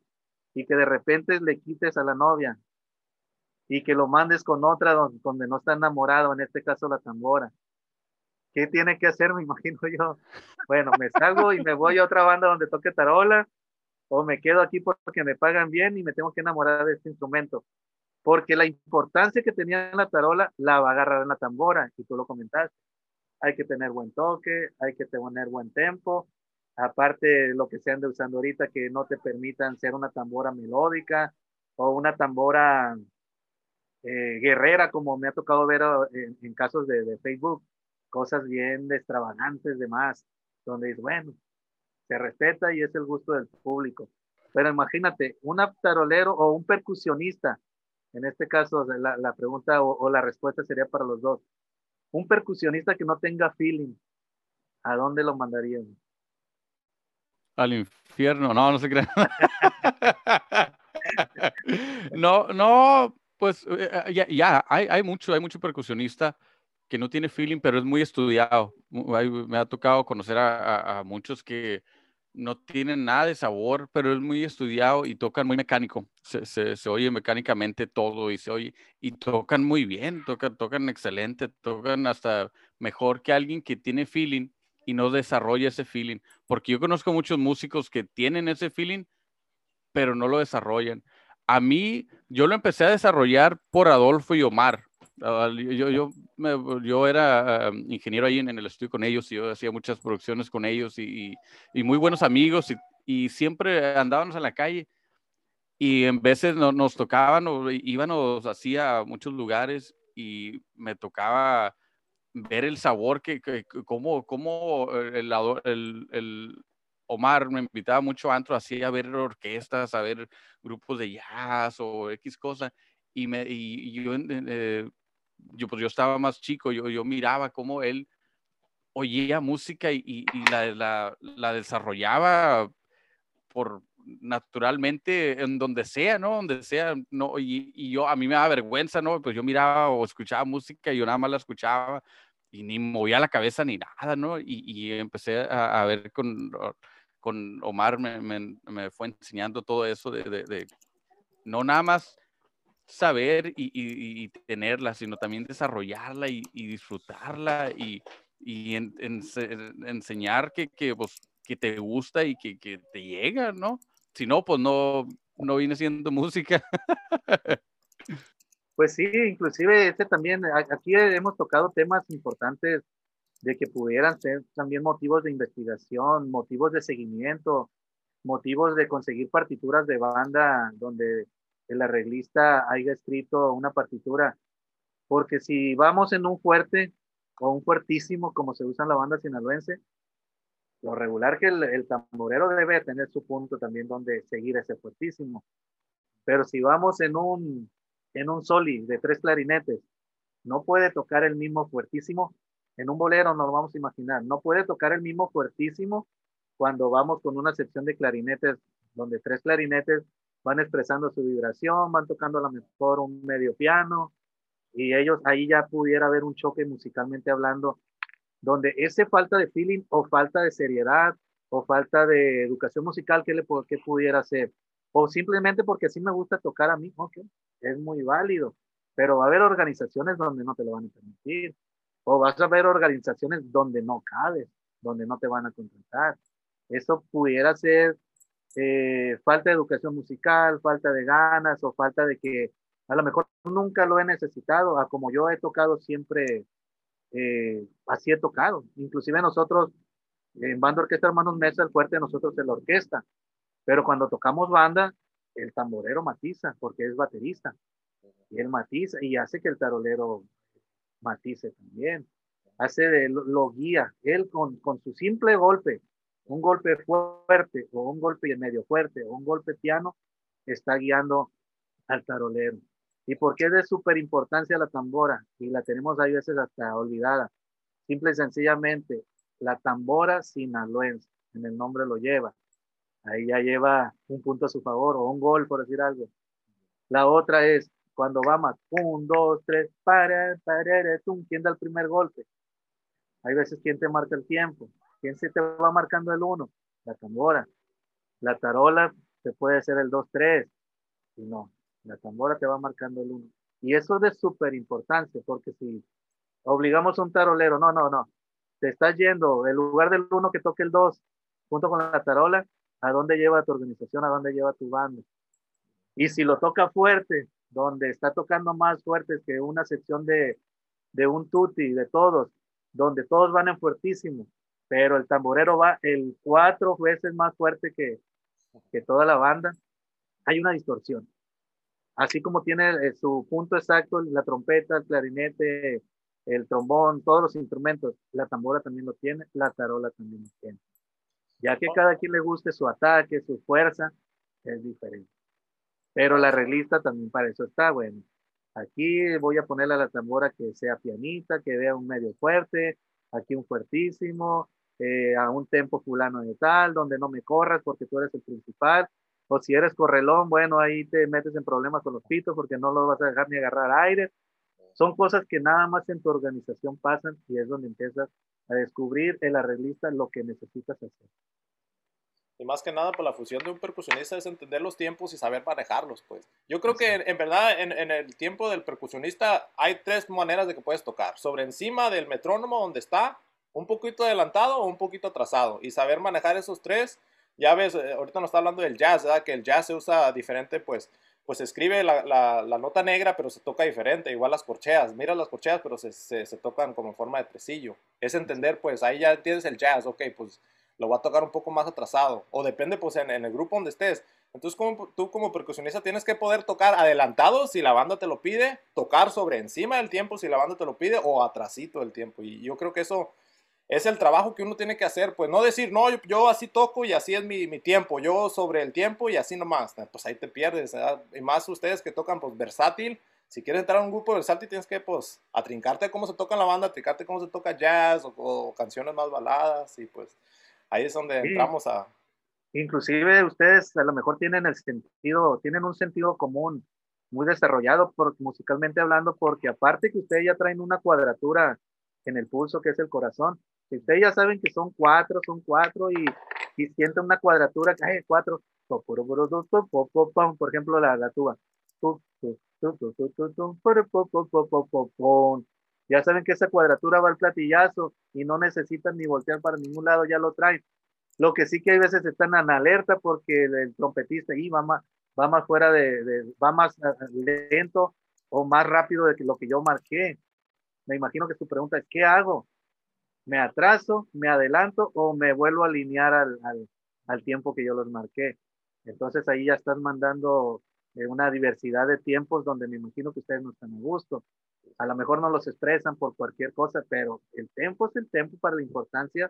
y que de repente le quites a la novia y que lo mandes con otra donde, no está enamorado, en este caso la tambora. ¿Qué tiene que hacer? Me imagino yo. Bueno, me salgo y me voy a otra banda donde toque tarola, o me quedo aquí porque me pagan bien y me tengo que enamorar de este instrumento. Porque la importancia que tenía la tarola la va a agarrar en la tambora, y tú lo comentaste. Hay que tener buen toque, hay que tener buen tempo, aparte lo que se ande usando ahorita que no te permitan ser una tambora melódica o una tambora eh, guerrera, como me ha tocado ver eh, en, casos de, de, Facebook, cosas bien extravagantes de más, donde es bueno, se respeta y es el gusto del público. Pero imagínate, un tarolero o un percusionista, en este caso la, la pregunta o, la respuesta sería para los dos. Un percusionista que no tenga feeling, ¿a dónde lo mandarían? Al infierno, no, no se crea. no, no, pues eh, ya, ya, hay, hay mucho, hay mucho percusionista que no tiene feeling, pero es muy estudiado. Me ha tocado conocer a, muchos que no tienen nada de sabor, pero es muy estudiado y tocan muy mecánico. Se, se, oye mecánicamente todo y se oye y tocan muy bien, tocan, tocan excelente, tocan hasta mejor que alguien que tiene feeling y no desarrolla ese feeling. Porque yo conozco muchos músicos que tienen ese feeling, pero no lo desarrollan. A mí, yo lo empecé a desarrollar por Adolfo y Omar. Ah, yo, yo, yo era ingeniero ahí en, el estudio con ellos y yo hacía muchas producciones con ellos y, y, muy buenos amigos y, y, siempre andábamos en la calle y en veces no, nos tocaban o íbamos así a muchos lugares y me tocaba ver el sabor que, que cómo, cómo el, el, el, Omar me invitaba mucho a antro así a ver orquestas, a ver grupos de jazz o X cosa y, me, y, yo eh, yo, pues yo estaba más chico, yo, yo miraba cómo él oía música y, la, la, la, desarrollaba por naturalmente en donde sea, ¿no? Donde sea, no, y, y, yo, a mí me daba vergüenza, ¿no? Pues yo miraba o escuchaba música y yo nada más la escuchaba y ni movía la cabeza ni nada, ¿no? Y, empecé a, a, ver con, con Omar, me, me, me, fue enseñando todo eso de, de, de no nada más saber y, y, tenerla, sino también desarrollarla y, disfrutarla y, en, enseñar que, que, pues, que te gusta y que, que, te llega, ¿no? Si no, pues no, no viene siendo música. Pues sí, inclusive este también, aquí hemos tocado temas importantes de que pudieran ser también motivos de investigación, motivos de seguimiento, motivos de conseguir partituras de banda donde el arreglista haya escrito una partitura, porque si vamos en un fuerte o un fuertísimo, como se usa en la banda sinaloense, lo regular que el, tamborero debe tener su punto también donde seguir ese fuertísimo. Pero si vamos en un, en un soli de tres clarinetes, no puede tocar el mismo fuertísimo. En un bolero nos lo vamos a imaginar. No puede tocar el mismo fuertísimo cuando vamos con una sección de clarinetes, donde tres clarinetes van expresando su vibración, van tocando a lo mejor un medio piano, y ellos ahí ya pudiera haber un choque musicalmente hablando, donde ese falta de feeling o falta de seriedad o falta de educación musical que le que pudiera ser, o simplemente porque sí me gusta tocar a mí, ok, es muy válido, pero va a haber organizaciones donde no te lo van a permitir, o vas a ver organizaciones donde no cabes, donde no te van a contratar. Eso pudiera ser eh, falta de educación musical, falta de ganas o falta de que a lo mejor nunca lo he necesitado, a como yo he tocado siempre, eh, así he tocado. Inclusive nosotros, en banda orquesta Hermanos Mesa, el fuerte nosotros es la orquesta, pero cuando tocamos banda, el tamborero matiza, porque es baterista, y él matiza y hace que el tarolero matice también. Hace de, lo, guía, él con, con su simple golpe, un golpe fuerte o un golpe medio fuerte o un golpe piano, está guiando al tarolero. ¿Y por qué es de súper importancia la tambora? Y la tenemos a veces hasta olvidada. Simple y sencillamente, la tambora sinaloense, en el nombre lo lleva. Ahí ya lleva un punto a su favor o un gol, por decir algo. La otra es cuando va más, un, dos, tres, para, para, tum, ¿quién da el primer golpe? Hay veces quién te marca el tiempo. ¿Quién se te va marcando el uno? La tambora. La tarola te puede ser el dos, tres. Y no, la tambora te va marcando el uno. Y eso es de súper importancia, porque si obligamos a un tarolero, no, no, no, te estás yendo, en lugar del uno que toque el dos, junto con la tarola, ¿a dónde lleva tu organización? ¿A dónde lleva tu banda? Y si lo toca fuerte, donde está tocando más fuerte que una sección de, de un tutti, de todos, donde todos van en fuertísimo, pero el tamborero va el cuatro veces más fuerte que, que toda la banda, hay una distorsión así como tiene eh, su punto exacto la trompeta, el clarinete, el trombón, todos los instrumentos, la tambora también lo tiene, la tarola también lo tiene. Ya que cada quien le guste su ataque, su fuerza, es diferente. Pero la reglista también para eso está, bueno. Aquí voy a ponerle a la tambora que sea pianita, que vea un medio fuerte, aquí un fuertísimo, eh, a un tempo fulano de tal, donde no me corras porque tú eres el principal, o si eres correlón, bueno, ahí te metes en problemas con los pitos porque no lo vas a dejar ni agarrar aire. Son cosas que nada más en tu organización pasan y es donde empiezas a descubrir el arreglista lo que necesitas hacer. Y más que nada, por pues, la función de un percusionista es entender los tiempos y saber manejarlos, pues. Yo creo que en, verdad en, en, el tiempo del percusionista hay tres maneras de que puedes tocar. Sobre encima del metrónomo donde está, un poquito adelantado o un poquito atrasado. Y saber manejar esos tres ya ves, eh, ahorita nos está hablando del jazz, ¿verdad? Que el jazz se usa diferente, pues, pues se escribe la, la, la, nota negra, pero se toca diferente, igual las corcheas, mira las corcheas, pero se, se, se, tocan como en forma de tresillo. Es entender, pues, ahí ya tienes el jazz, ok, pues lo voy a tocar un poco más atrasado, o depende, pues, en, en el grupo donde estés. Entonces, como, tú como percusionista tienes que poder tocar adelantado si la banda te lo pide, tocar sobre encima del tiempo si la banda te lo pide, o atrasito del tiempo. Y yo creo que eso es el trabajo que uno tiene que hacer, pues no decir, no, yo, así toco y así es mi, mi, tiempo, yo sobre el tiempo y así nomás, pues ahí te pierdes, y más ustedes que tocan pues versátil, si quieres entrar a un grupo versátil tienes que pues atrincarte cómo se toca en la banda, atrincarte cómo se toca jazz o, canciones más baladas y pues ahí es donde entramos a... Inclusive ustedes a lo mejor tienen el sentido, tienen un sentido común muy desarrollado por, musicalmente hablando, porque aparte que ustedes ya traen una cuadratura en el pulso que es el corazón, si ustedes ya saben que son cuatro, son cuatro y, y sienten una cuadratura hay cuatro, por ejemplo, la, la tuba. Ya saben que esa cuadratura va al platillazo y no necesitan ni voltear para ningún lado, ya lo traen. Lo que sí que hay veces están en alerta porque el trompetista y va más, va más fuera de, de, va más lento o más rápido de lo que yo marqué. Me imagino que su pregunta es, ¿qué hago? Me atraso, me adelanto o me vuelvo a alinear al, al, tiempo que yo los marqué. Entonces ahí ya están mandando eh, una diversidad de tiempos donde me imagino que ustedes no están a gusto. A lo mejor no los expresan por cualquier cosa, pero el tiempo es el tiempo para la importancia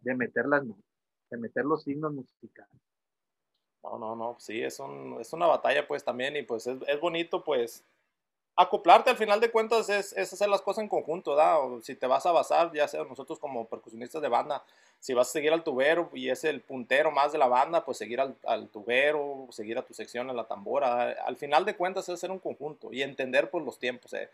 de meter las notas, de meter los signos musicales. No, no, no, sí, es, un, es una batalla pues también y pues es, es bonito pues acoplarte al final de cuentas es, es, hacer las cosas en conjunto, ¿da? O si te vas a basar, ya sea nosotros como percusionistas de banda, si vas a seguir al tubero y es el puntero más de la banda, pues seguir al, al tubero, seguir a tu sección en la tambora. Al final de cuentas es hacer un conjunto y entender pues los tiempos. ¿eh?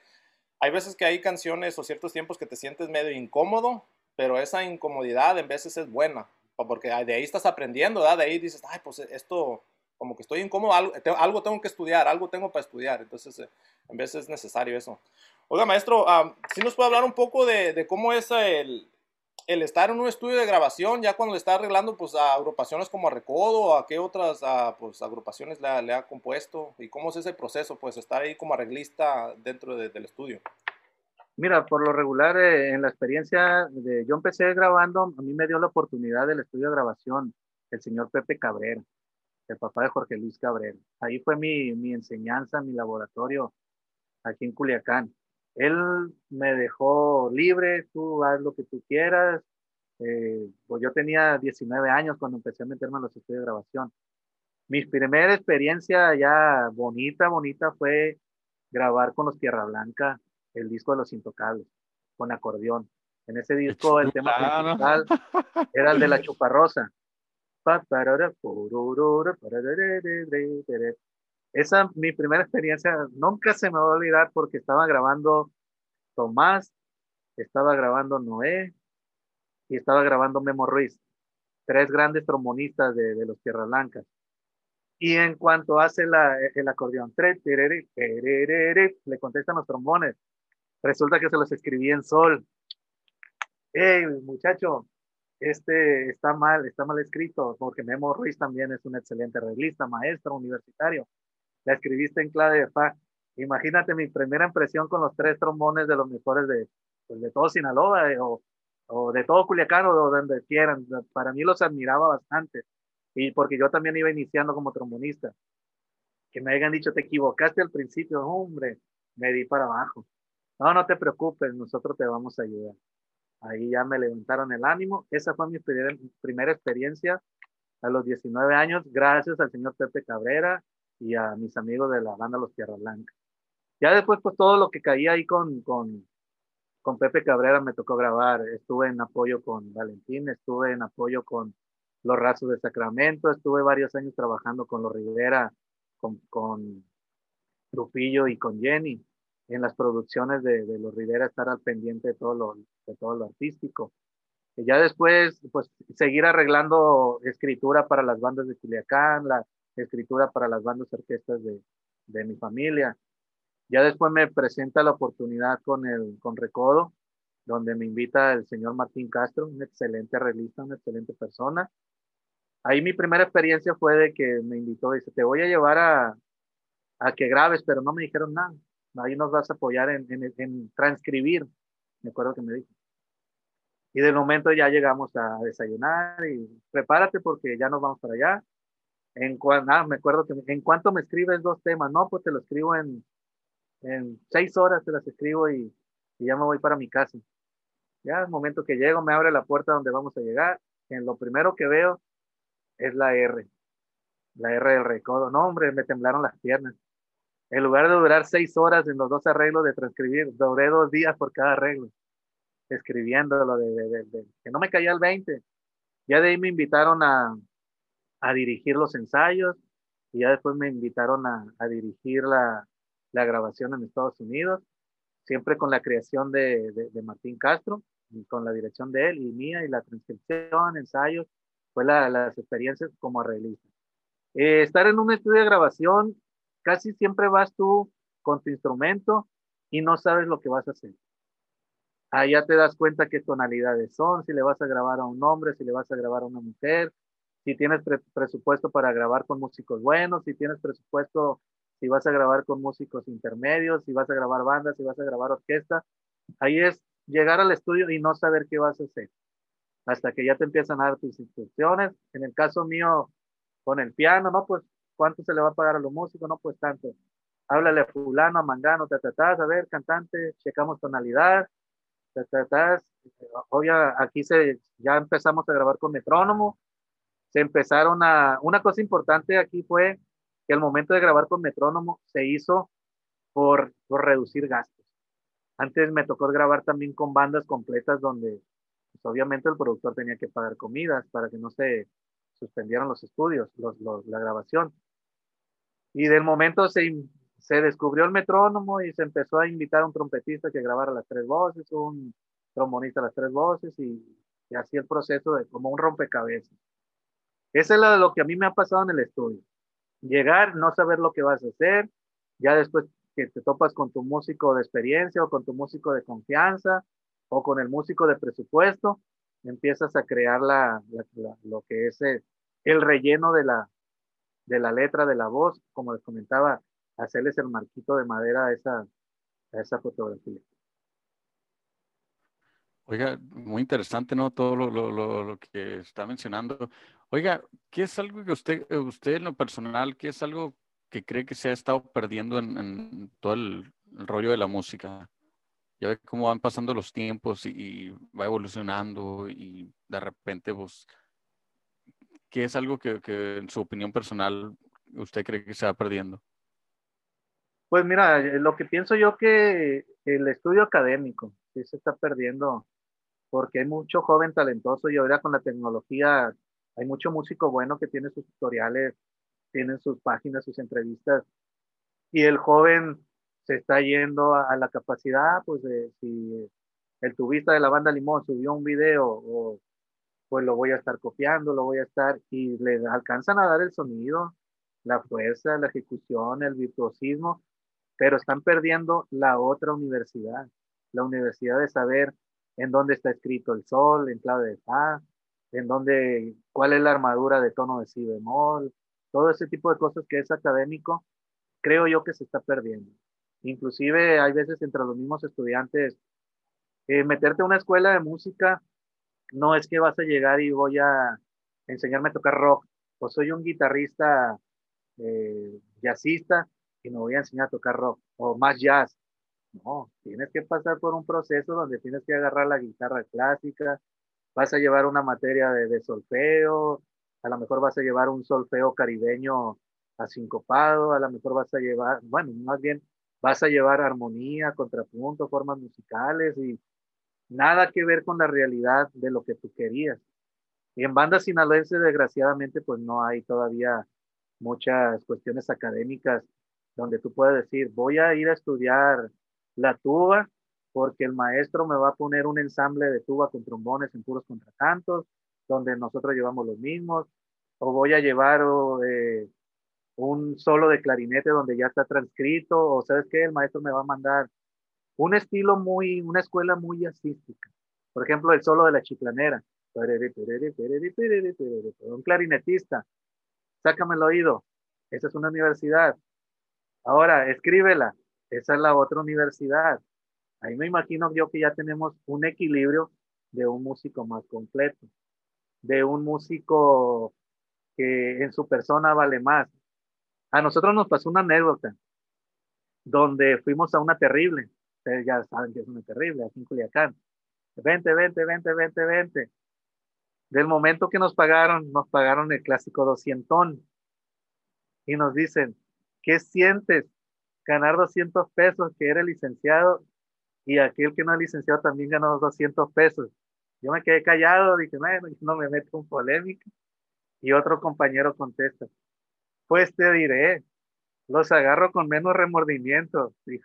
Hay veces que hay canciones o ciertos tiempos que te sientes medio incómodo, pero esa incomodidad en veces es buena, porque de ahí estás aprendiendo, ¿da? De ahí dices, ay, pues esto como que estoy incómodo, algo, tengo que estudiar, algo tengo para estudiar. Entonces, eh, en veces es necesario eso. Oiga, maestro, si nos puede hablar un poco de, cómo es el, estar en un estudio de grabación, ya cuando le está arreglando pues, a agrupaciones como a Recodo, a qué otras pues, agrupaciones le, le, ha compuesto, y cómo es ese proceso, pues estar ahí como arreglista dentro del estudio. Mira, por lo regular, eh, en la experiencia de yo empecé grabando, a mí me dio la oportunidad del estudio de grabación el señor Pepe Cabrera el papá de Jorge Luis Cabrera. Ahí fue mi, mi enseñanza, mi laboratorio aquí en Culiacán. Él me dejó libre, tú haz lo que tú quieras. Eh, pues yo tenía 19 años cuando empecé a meterme en los estudios de grabación. Mi primera experiencia ya bonita, bonita fue grabar con los Tierra Blanca el disco de los Intocables, con acordeón. En ese disco el tema principal era el de la chuparrosa. Esa, mi primera experiencia, nunca se me va a olvidar porque estaba grabando Tomás, estaba grabando Noé y estaba grabando Memo Ruiz, tres grandes trombonistas de, de los Tierra Blancas. Y en cuanto hace la, el acordeón, le contestan los trombones. Resulta que se los escribí en sol. Hey, muchacho, este está mal, está mal escrito, porque Memo Ruiz también es un excelente reglista, maestro universitario. La escribiste en clave de fa. Imagínate mi primera impresión con los tres trombones de los mejores de, pues, de todo Sinaloa eh, o, de todo Culiacán o donde quieran. Para mí los admiraba bastante. Y porque yo también iba iniciando como trombonista. Que me hayan dicho, te equivocaste al principio, hombre, me di para abajo. No, no te preocupes, nosotros te vamos a ayudar. Ahí ya me levantaron el ánimo. Esa fue mi primera, experiencia a los 19 años, gracias al señor Pepe Cabrera y a mis amigos de la banda Los Tierra Blanca. Ya después, pues todo lo que caía ahí con, con, Pepe Cabrera me tocó grabar. Estuve en apoyo con Valentín, estuve en apoyo con Los Razos de Sacramento, estuve varios años trabajando con Los Rivera, con, con Lupillo y con Jenny en las producciones de, de los Rivera estar al pendiente de todo lo, de todo lo artístico. Y ya después, pues, seguir arreglando escritura para las bandas de Culiacán, la escritura para las bandas orquestas de, de mi familia. Ya después me presenta la oportunidad con el con Recodo, donde me invita el señor Martín Castro, un excelente arreglista, una excelente persona. Ahí mi primera experiencia fue de que me invitó, dice, te voy a llevar a, a que grabes, pero no me dijeron nada ahí nos vas a apoyar en, en, transcribir, me acuerdo que me dijo. Y de momento ya llegamos a desayunar y prepárate porque ya nos vamos para allá. En ah, me en cuanto me escribes dos temas, no, pues te lo escribo en, en seis horas, te las escribo y, y ya me voy para mi casa. Ya el momento que llego, me abre la puerta donde vamos a llegar. En lo primero que veo es la R, la R del recodo. No, hombre, me temblaron las piernas. En lugar de durar seis horas en los dos arreglos de transcribir, duré dos días por cada arreglo, escribiéndolo, de, de, que no me caía el 20. Ya de ahí me invitaron a, a dirigir los ensayos y ya después me invitaron a, a dirigir la, la, grabación en Estados Unidos, siempre con la creación de, de, Martín Castro, y con la dirección de él y mía y la transcripción, ensayos, fue la, las experiencias como arreglista. Eh, estar en un estudio de grabación casi siempre vas tú con tu instrumento y no sabes lo que vas a hacer. Ya te das cuenta qué tonalidades son, si le vas a grabar a un hombre, si le vas a grabar a una mujer, si tienes presupuesto para grabar con músicos buenos, si tienes presupuesto, si vas a grabar con músicos intermedios, si vas a grabar bandas, si vas a grabar orquesta. Ahí es llegar al estudio y no saber qué vas a hacer. Hasta que ya te empiezan a dar tus instrucciones. En el caso mío, con el piano, ¿no? Pues ¿Cuánto se le va a pagar a los músicos? No, pues tanto. Háblale a fulano, a mangano, ta, ta, ta, a ver, cantante, checamos tonalidad, ta, ta, ta. Obvio, aquí se, ya empezamos a grabar con metrónomo se empezaron a, una cosa importante aquí fue que el momento de grabar con metrónomo se hizo por, por reducir gastos. Antes me tocó grabar también con bandas completas donde pues, obviamente el productor tenía que pagar comidas para que no se suspendieran los estudios, los, la grabación. Y del momento se, se descubrió el metrónomo y se empezó a invitar a un trompetista que grabara las tres voces, un trombonista las tres voces y, y así el proceso de como un rompecabezas. Eso es lo que a mí me ha pasado en el estudio. Llegar, no saber lo que vas a hacer, ya después que te topas con tu músico de experiencia o con tu músico de confianza o con el músico de presupuesto, empiezas a crear la, lo que es el, relleno de la, de la letra, de la voz, como les comentaba, hacerles el marquito de madera a esa, a esa fotografía. Oiga, muy interesante, ¿no? Todo lo, lo, lo, que está mencionando. Oiga, ¿qué es algo que usted, usted en lo personal, qué es algo que cree que se ha estado perdiendo en, todo el, rollo de la música? Ya ve cómo van pasando los tiempos y, va evolucionando y de repente, pues, ¿qué es algo que, en su opinión personal usted cree que se va perdiendo? Pues mira, lo que pienso yo que el estudio académico se está perdiendo porque hay mucho joven talentoso y ahora con la tecnología hay mucho músico bueno que tiene sus tutoriales, tienen sus páginas, sus entrevistas y el joven se está yendo a, la capacidad, pues de, si el tubista de la banda Limón subió un video, o, pues lo voy a estar copiando, lo voy a estar, y le alcanzan a dar el sonido, la fuerza, la ejecución, el virtuosismo, pero están perdiendo la otra universidad, la universidad de saber en dónde está escrito el sol, en clave de fa, en dónde, cuál es la armadura de tono de si bemol, todo ese tipo de cosas que es académico, creo yo que se está perdiendo. Inclusive hay veces entre los mismos estudiantes, eh, meterte a una escuela de música no es que vas a llegar y voy a enseñarme a tocar rock, o soy un guitarrista eh, jazzista y me voy a enseñar a tocar rock, o más jazz. No, tienes que pasar por un proceso donde tienes que agarrar la guitarra clásica, vas a llevar una materia de, solfeo, a lo mejor vas a llevar un solfeo caribeño asincopado, a lo mejor vas a llevar, bueno, más bien vas a llevar armonía, contrapunto, formas musicales y nada que ver con la realidad de lo que tú querías. Y en banda sinaloense, desgraciadamente, pues no hay todavía muchas cuestiones académicas donde tú puedes decir, voy a ir a estudiar la tuba, porque el maestro me va a poner un ensamble de tuba con trombones en puros contracantos, donde nosotros llevamos los mismos, o voy a llevar eh, un solo de clarinete donde ya está transcrito, o sabes qué, el maestro me va a mandar un estilo muy, una escuela muy jazzística. Por ejemplo, el solo de la chiclanera. Un clarinetista. Sácame el oído. Esa es una universidad. Ahora, escríbela. Esa es la otra universidad. Ahí me imagino yo que ya tenemos un equilibrio de un músico más completo, de un músico que en su persona vale más. A nosotros nos pasó una anécdota donde fuimos a una terrible, ustedes ya saben que es una terrible, aquí en Culiacán. Vente, vente, vente, vente, vente. Del momento que nos pagaron, nos pagaron el clásico 200 y nos dicen, ¿qué sientes? ganar 200 pesos, que era licenciado, y aquel que no es licenciado también ganó 200 pesos. Yo me quedé callado, dije, bueno, no me meto en polémica. Y otro compañero contesta, pues te diré, los agarro con menos remordimiento. Y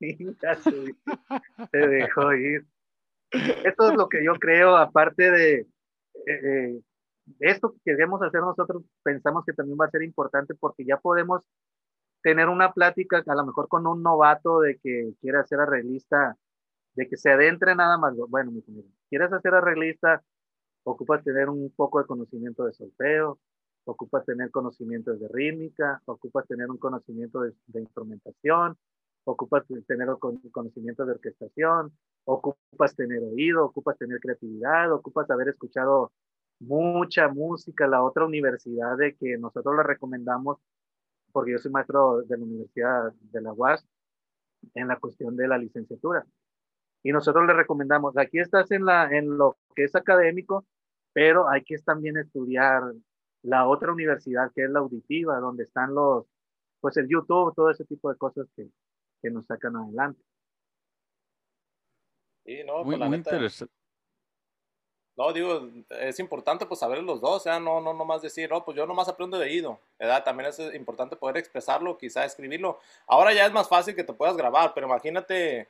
se dejó ir. Esto es lo que yo creo, aparte de eh, eh, esto que queremos hacer nosotros, pensamos que también va a ser importante porque ya podemos tener una plática a lo mejor con un novato de que quiere hacer arreglista, de que se adentre nada más. Bueno, mi quieres hacer arreglista, ocupas tener un poco de conocimiento de solfeo, ocupas tener conocimientos de rítmica, ocupas tener un conocimiento de, instrumentación, ocupas tener conocimiento de orquestación, ocupas tener oído, ocupas tener creatividad, ocupas haber escuchado mucha música. La otra universidad de que nosotros le recomendamos porque yo soy maestro de la Universidad de la UAS en la cuestión de la licenciatura. Y nosotros le recomendamos, aquí estás en, la, en lo que es académico, pero hay que también estudiar la otra universidad que es la auditiva, donde están los, pues el YouTube, todo ese tipo de cosas que, que nos sacan adelante. Sí, no, muy, pues, muy interesante. No, digo, es importante pues saber los dos, o sea, no, no nomás decir, no, pues yo nomás aprendo de oído, ¿verdad? También es importante poder expresarlo, quizá escribirlo. Ahora ya es más fácil que te puedas grabar, pero imagínate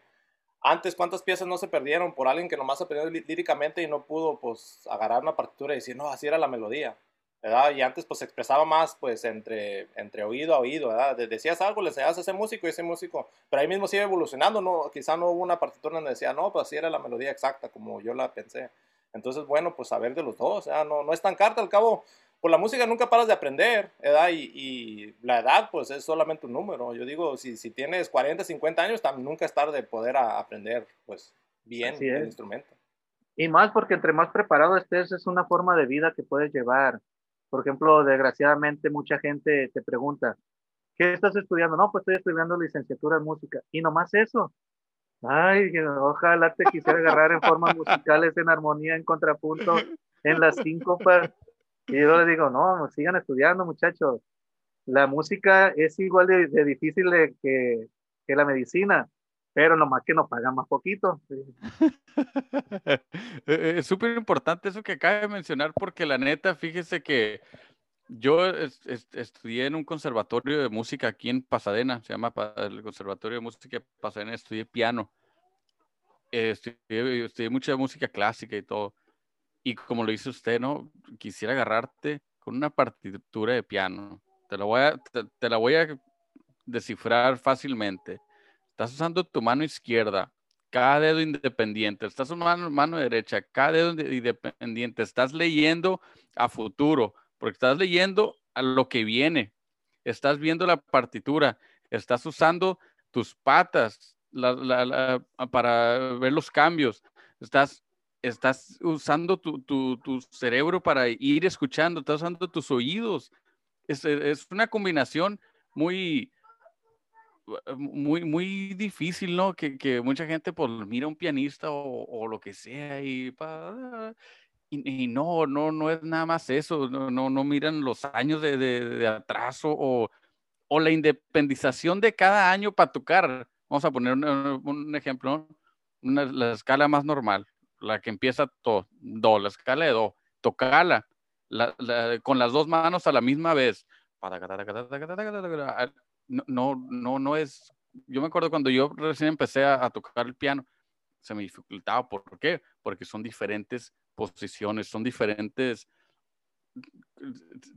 antes cuántas piezas no se perdieron por alguien que nomás aprendió líricamente y no pudo pues agarrar una partitura y decir, no, así era la melodía, ¿verdad? Y antes pues se expresaba más pues entre, entre oído a oído, ¿verdad? Decías algo, le enseñabas a ese músico y ese músico, pero ahí mismo sigue evolucionando, ¿no? Quizá no hubo una partitura donde decía, no, pues así era la melodía exacta como yo la pensé. Entonces, bueno, pues saber de los dos, ¿verdad? No, no es tan carta, al cabo, por la música nunca paras de aprender, ¿verdad? Y, y, la edad, pues es solamente un número. Yo digo, si, si tienes 40, 50 años, también nunca es tarde poder aprender, pues, bien el instrumento. Y más porque entre más preparado estés, es una forma de vida que puedes llevar. Por ejemplo, desgraciadamente mucha gente te pregunta, ¿qué estás estudiando? No, pues estoy estudiando licenciatura en música. Y nomás eso. Ay, ojalá te quisiera agarrar en formas musicales, en armonía, en contrapunto, en las síncopas. Y yo les digo, no, sigan estudiando, muchachos. La música es igual de, difícil que, que, la medicina, pero nomás que nos pagan más poquito. Eh, es súper importante eso que acaba de mencionar, porque la neta, fíjese que yo estudié en un conservatorio de música aquí en Pasadena, se llama el Conservatorio de Música de Pasadena, estudié piano. Eh, estudié, mucha música clásica y todo. Y como lo dice usted, ¿no? Quisiera agarrarte con una partitura de piano. Te la voy a, te, la voy a descifrar fácilmente. Estás usando tu mano izquierda, cada dedo independiente. Estás usando mano, derecha, cada dedo independiente. Estás leyendo a futuro porque estás leyendo a lo que viene, estás viendo la partitura, estás usando tus patas para ver los cambios, estás, estás usando tu, cerebro para ir escuchando, estás usando tus oídos. Es, una combinación muy, muy, muy difícil, ¿no? Que, mucha gente pues mira a un pianista o, lo que sea y, y, no, no, no es nada más eso, no, no, no miran los años de, de, atraso o, o, la independización de cada año para tocar. Vamos a poner un, ejemplo, una, la escala más normal, la que empieza todo, do, la escala de do, tocarla la, con las dos manos a la misma vez. No, no, no es. Yo me acuerdo cuando yo recién empecé a, a tocar el piano, se me dificultaba. ¿Por qué? Porque son diferentes posiciones, son diferentes,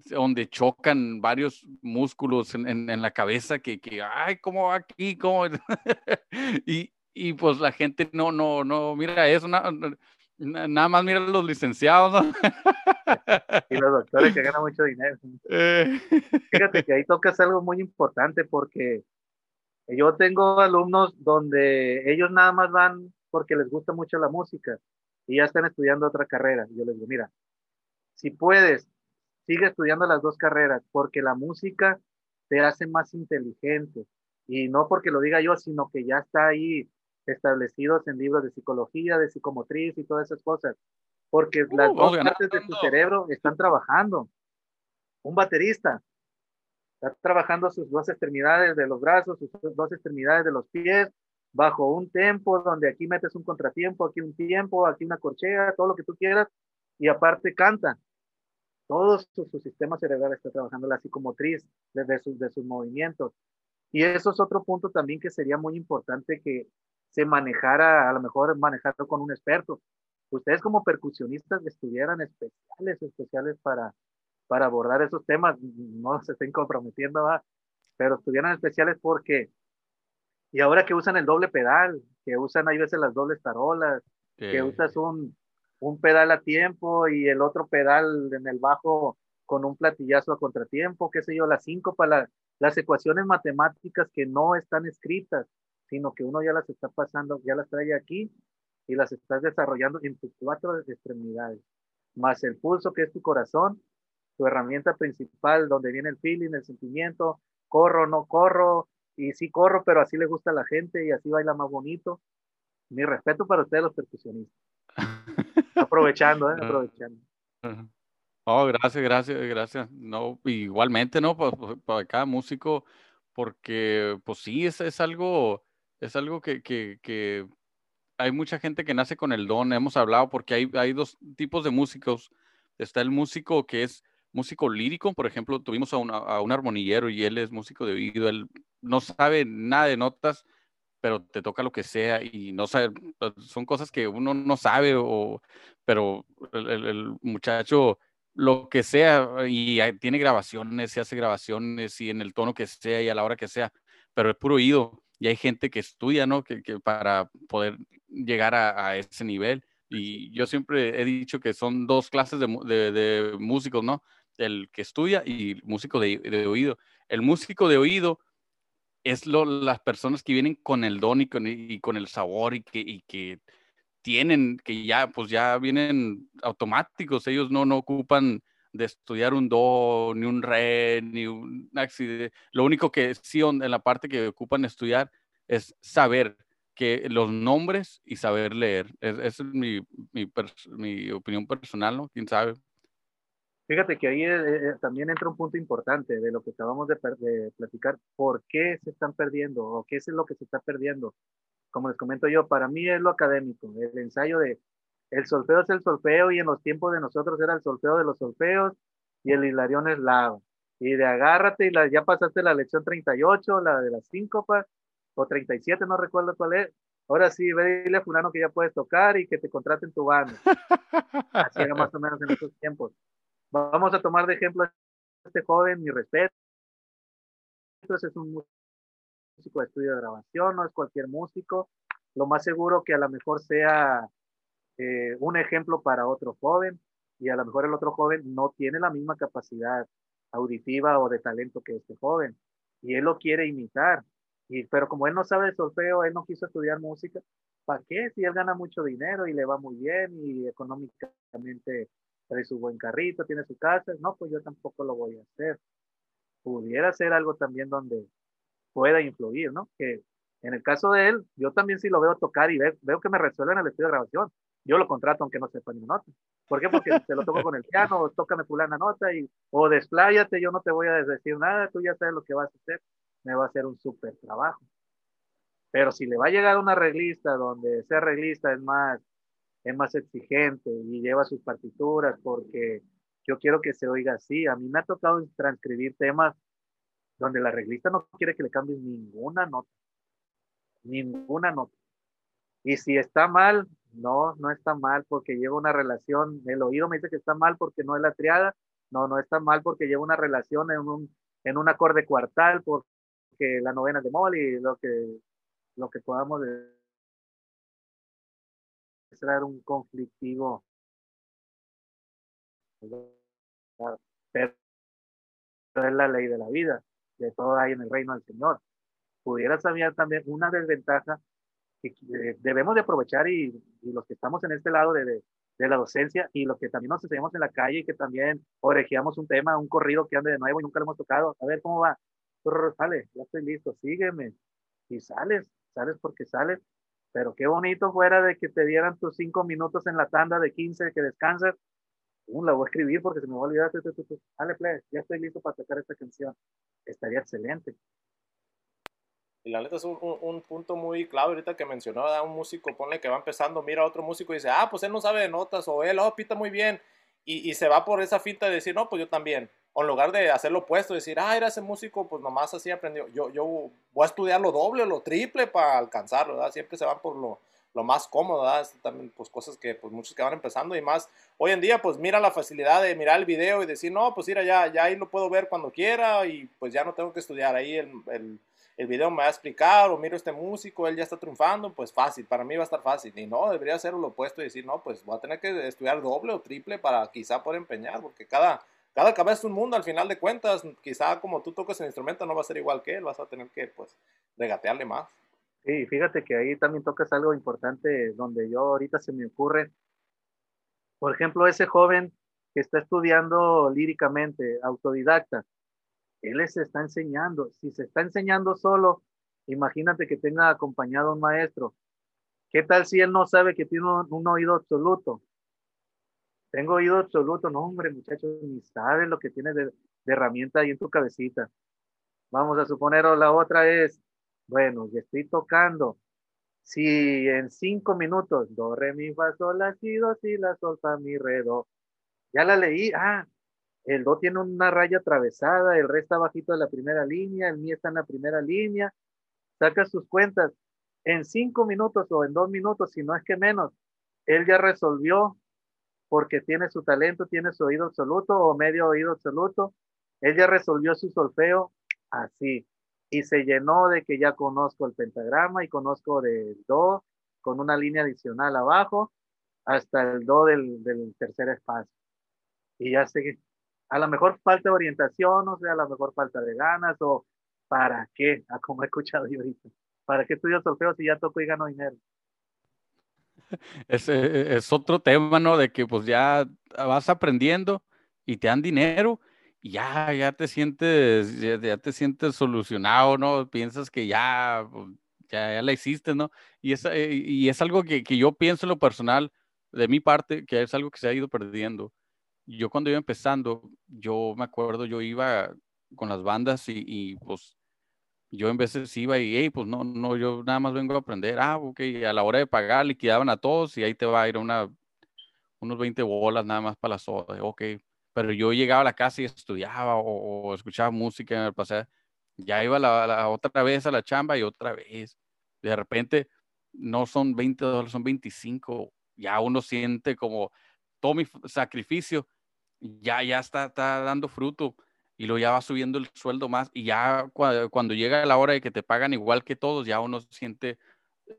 donde chocan varios músculos en, en, la cabeza que, que, ay, ¿cómo aquí? ¿Cómo? y, y, pues la gente no, no, no, mira eso, nada más mira los licenciados. y los doctores que ganan mucho dinero. Eh. Fíjate que ahí tocas algo muy importante porque yo tengo alumnos donde ellos nada más van porque les gusta mucho la música y ya están estudiando otra carrera. yo les digo, mira, si puedes, sigue estudiando las dos carreras, porque la música te hace más inteligente. Y no porque lo diga yo, sino que ya está ahí establecidos en libros de psicología, de psicomotriz y todas esas cosas. Porque uh, las dos partes de tu cerebro están trabajando. Un baterista está trabajando sus dos extremidades de los brazos, sus dos extremidades de los pies, bajo un tempo donde aquí metes un contratiempo, aquí un tiempo, aquí una corchea, todo lo que tú quieras, y aparte canta. Todo su, sistema cerebral está trabajando la psicomotriz desde sus, de sus movimientos. Y eso es otro punto también que sería muy importante que se manejara, a lo mejor manejarlo con un experto. Ustedes como percusionistas estuvieran especiales, especiales para, para abordar esos temas, no se estén comprometiendo, pero estuvieran especiales porque y ahora que usan el doble pedal, que usan hay veces las dobles tarolas, que usas un, un pedal a tiempo y el otro pedal en el bajo con un platillazo a contratiempo, qué sé yo, las cinco para las ecuaciones matemáticas que no están escritas, sino que uno ya las está pasando, ya las trae aquí y las estás desarrollando en tus cuatro extremidades, más el pulso que es tu corazón, tu herramienta principal donde viene el feeling, el sentimiento, corro, no corro, y sí corro, pero así le gusta a la gente y así baila más bonito. Mi respeto para ustedes los percusionistas. Aprovechando, ¿eh? Aprovechando. Oh, gracias, gracias, gracias. No, igualmente, ¿no? Para, para cada músico, porque pues sí, es, es algo, es algo que, que, que hay mucha gente que nace con el don, hemos hablado, porque hay, dos tipos de músicos. Está el músico que es músico lírico, por ejemplo, tuvimos a, un armonillero y él es músico de oído, él no sabe nada de notas, pero te toca lo que sea y no sabe, son cosas que uno no sabe, pero el, el muchacho lo que sea, y tiene grabaciones, se hace grabaciones y en el tono que sea y a la hora que sea, pero es puro oído. Y hay gente que estudia, ¿no? Que, que para poder llegar a, a, ese nivel. Y yo siempre he dicho que son dos clases de, de, de músicos, ¿no? El que estudia y músico de, de oído. El músico de oído es lo, las personas que vienen con el don y con, y con el sabor y que, y que tienen, que ya, pues ya vienen automáticos, ellos no, no ocupan de estudiar un do, ni un re, ni un accidente. Lo único que sí en la parte que ocupan estudiar es saber que los nombres y saber leer. Es, mi, mi, opinión personal, ¿no? ¿Quién sabe? Fíjate que ahí eh, también entra un punto importante de lo que acabamos de, de, platicar. ¿Por qué se están perdiendo? ¿O qué es lo que se está perdiendo? como les comento yo, para mí es lo académico, el ensayo de el solfeo es el solfeo y en los tiempos de nosotros era el solfeo de los solfeos y el hilarión es la y de agárrate y ya pasaste la lección 38, la de las síncopas o 37, no recuerdo cuál es. Ahora sí, ve dile a fulano que ya puedes tocar y que te contraten tu banda. Así era más o menos en esos tiempos. Vamos a tomar de ejemplo a este joven, mi respeto. Entonces es un músico de estudio de grabación, no es cualquier músico. Lo más seguro que a lo mejor sea eh, un ejemplo para otro joven y a lo mejor el otro joven no tiene la misma capacidad auditiva o de talento que este joven y él lo quiere imitar. Y, pero como él no sabe de solfeo, él no quiso estudiar música, ¿para qué? Si él gana mucho dinero y le va muy bien y económicamente trae su buen carrito, tiene su casa, no, pues yo tampoco lo voy a hacer. Pudiera ser algo también donde pueda influir, ¿no? Que en el caso de él, yo también sí lo veo tocar y veo, veo que me resuelven el estudio de grabación. Yo lo contrato aunque no sepa ni nota. ¿Por qué? Porque te lo toco con el piano, o tócame fulana nota y, o despláyate, yo no te voy a decir nada, tú ya sabes lo que vas a hacer, me va a hacer un súper trabajo. Pero si le va a llegar una reglista donde ese reglista es más, es más exigente y lleva sus partituras porque yo quiero que se oiga así. A mí me ha tocado transcribir temas donde la reglista no quiere que le cambies ninguna nota, ninguna nota. Y si está mal, no, no está mal porque lleva una relación, el oído me dice que está mal porque no es la triada, no, no está mal porque lleva una relación en un, en acorde cuartal, porque la novena es de mol y lo que, lo que podamos traer un conflictivo. Pero es la ley de la vida de todo hay en el reino del Señor. Pudiera saber también una desventaja que debemos de aprovechar y, los que estamos en este lado de, la docencia y los que también nos enseñamos en la calle y que también orejeamos un tema, un corrido que ande de nuevo y nunca lo hemos tocado. A ver cómo va. Sale, ya estoy listo, sígueme. Y sales, sales porque sales. Pero qué bonito fuera de que te dieran tus cinco minutos en la tanda de 15 que descansas. Uh, la voy a escribir porque se me va a olvidar. Dale, play, ya estoy listo para tocar esta canción estaría excelente. Y la neta es un, un, un, punto muy clave ahorita que mencionó un músico, ponle que va empezando, mira a otro músico y dice, ah, pues él no sabe de notas, o él, oh, pita muy bien, y, y, se va por esa finta de decir, no, pues yo también. En lugar de hacer lo opuesto, decir, ah, era ese músico, pues nomás así aprendió. Yo, yo voy a estudiar lo doble o lo triple para alcanzarlo, ¿verdad? Siempre se van por lo, lo más cómodo, ¿verdad? También, pues cosas que pues muchos que van empezando y más. Hoy en día, pues mira la facilidad de mirar el video y decir, no, pues mira, ya, ya ahí lo puedo ver cuando quiera y pues ya no tengo que estudiar ahí el, el video me va a explicar o miro este músico, él ya está triunfando, pues fácil, para mí va a estar fácil. Y no, debería ser lo opuesto y decir, no, pues voy a tener que estudiar doble o triple para quizá poder empeñar, porque cada, cada cabeza es un mundo al final de cuentas, quizá como tú tocas el instrumento no va a ser igual que él, vas a tener que pues regatearle más. Sí, fíjate que ahí también tocas algo importante donde yo ahorita se me ocurre, por ejemplo, ese joven que está estudiando líricamente, autodidacta, él se está enseñando. Si se está enseñando solo, imagínate que tenga acompañado un maestro. ¿Qué tal si él no sabe que tiene un, oído absoluto? tengo oído absoluto. No, hombre, muchachos, ni sabes lo que tienes de, herramienta ahí en tu cabecita. Vamos a suponer, la otra es, bueno, ya estoy tocando. Si en cinco minutos, do, re, mi, fa, sol, la, si, do, si, la, sol, fa, mi, re, do. Ya la leí. Ah, el do tiene una raya atravesada, el re está bajito de la primera línea, el mi está en la primera línea. Saca sus cuentas. En cinco minutos o en dos minutos, si no es que menos, él ya resolvió porque tiene su talento, tiene su oído absoluto o medio oído absoluto. Él ya resolvió su solfeo así y se llenó de que ya conozco el pentagrama y conozco del do con una línea adicional abajo hasta el do del, del tercer espacio. Y ya sé a lo mejor falta de orientación, o sea, a lo mejor falta de ganas o para qué, a como he escuchado yo ahorita. ¿Para qué estudio solfeo si ya toco y gano dinero? Es, es, otro tema, ¿no? De que pues ya vas aprendiendo y te dan dinero y ya, ya te sientes, ya, te sientes solucionado, ¿no? Piensas que ya, pues, ya, ya la hiciste, ¿no? Y es, eh, y es algo que, que yo pienso en lo personal, de mi parte, que es algo que se ha ido perdiendo. Yo cuando iba empezando, yo me acuerdo, yo iba con las bandas y, y pues yo en veces iba y, hey, pues no, no, yo nada más vengo a aprender. Ah, ok, a la hora de pagar liquidaban a todos y ahí te va a ir una, unos 20 bolas nada más para la soda. Ok, pero yo llegaba a la casa y estudiaba o, escuchaba música en el paseo. Ya iba la, la, otra vez a la chamba y otra vez. De repente no son 20 dólares, son 25. Ya uno siente como todo mi sacrificio ya, ya está, está dando fruto y luego ya va subiendo el sueldo más y ya cuando, llega la hora de que te pagan igual que todos, ya uno siente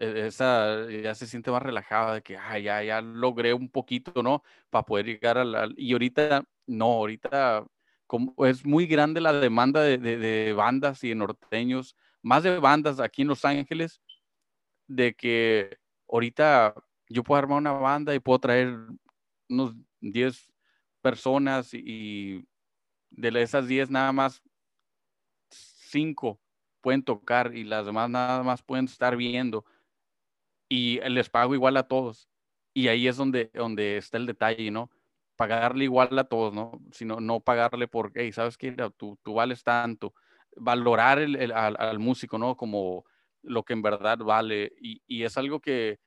e, esa, ya se siente más relajado de que ah, ya, ya logré un poquito, ¿no? Para poder llegar al, y ahorita, no, ahorita como es muy grande la demanda de, de, bandas y de norteños, más de bandas aquí en Los Ángeles, de que ahorita yo puedo armar una banda y puedo traer unos 10 personas y de esas 10 nada más 5 pueden tocar y las demás nada más pueden estar viendo y les pago igual a todos. Y ahí es donde, donde está el detalle, ¿no? Pagarle igual a todos, ¿no? Sino no pagarle por, hey, ¿sabes qué? Tú, tú vales tanto. Valorar el, al, músico, ¿no? Como lo que en verdad vale. Y, y, es algo que,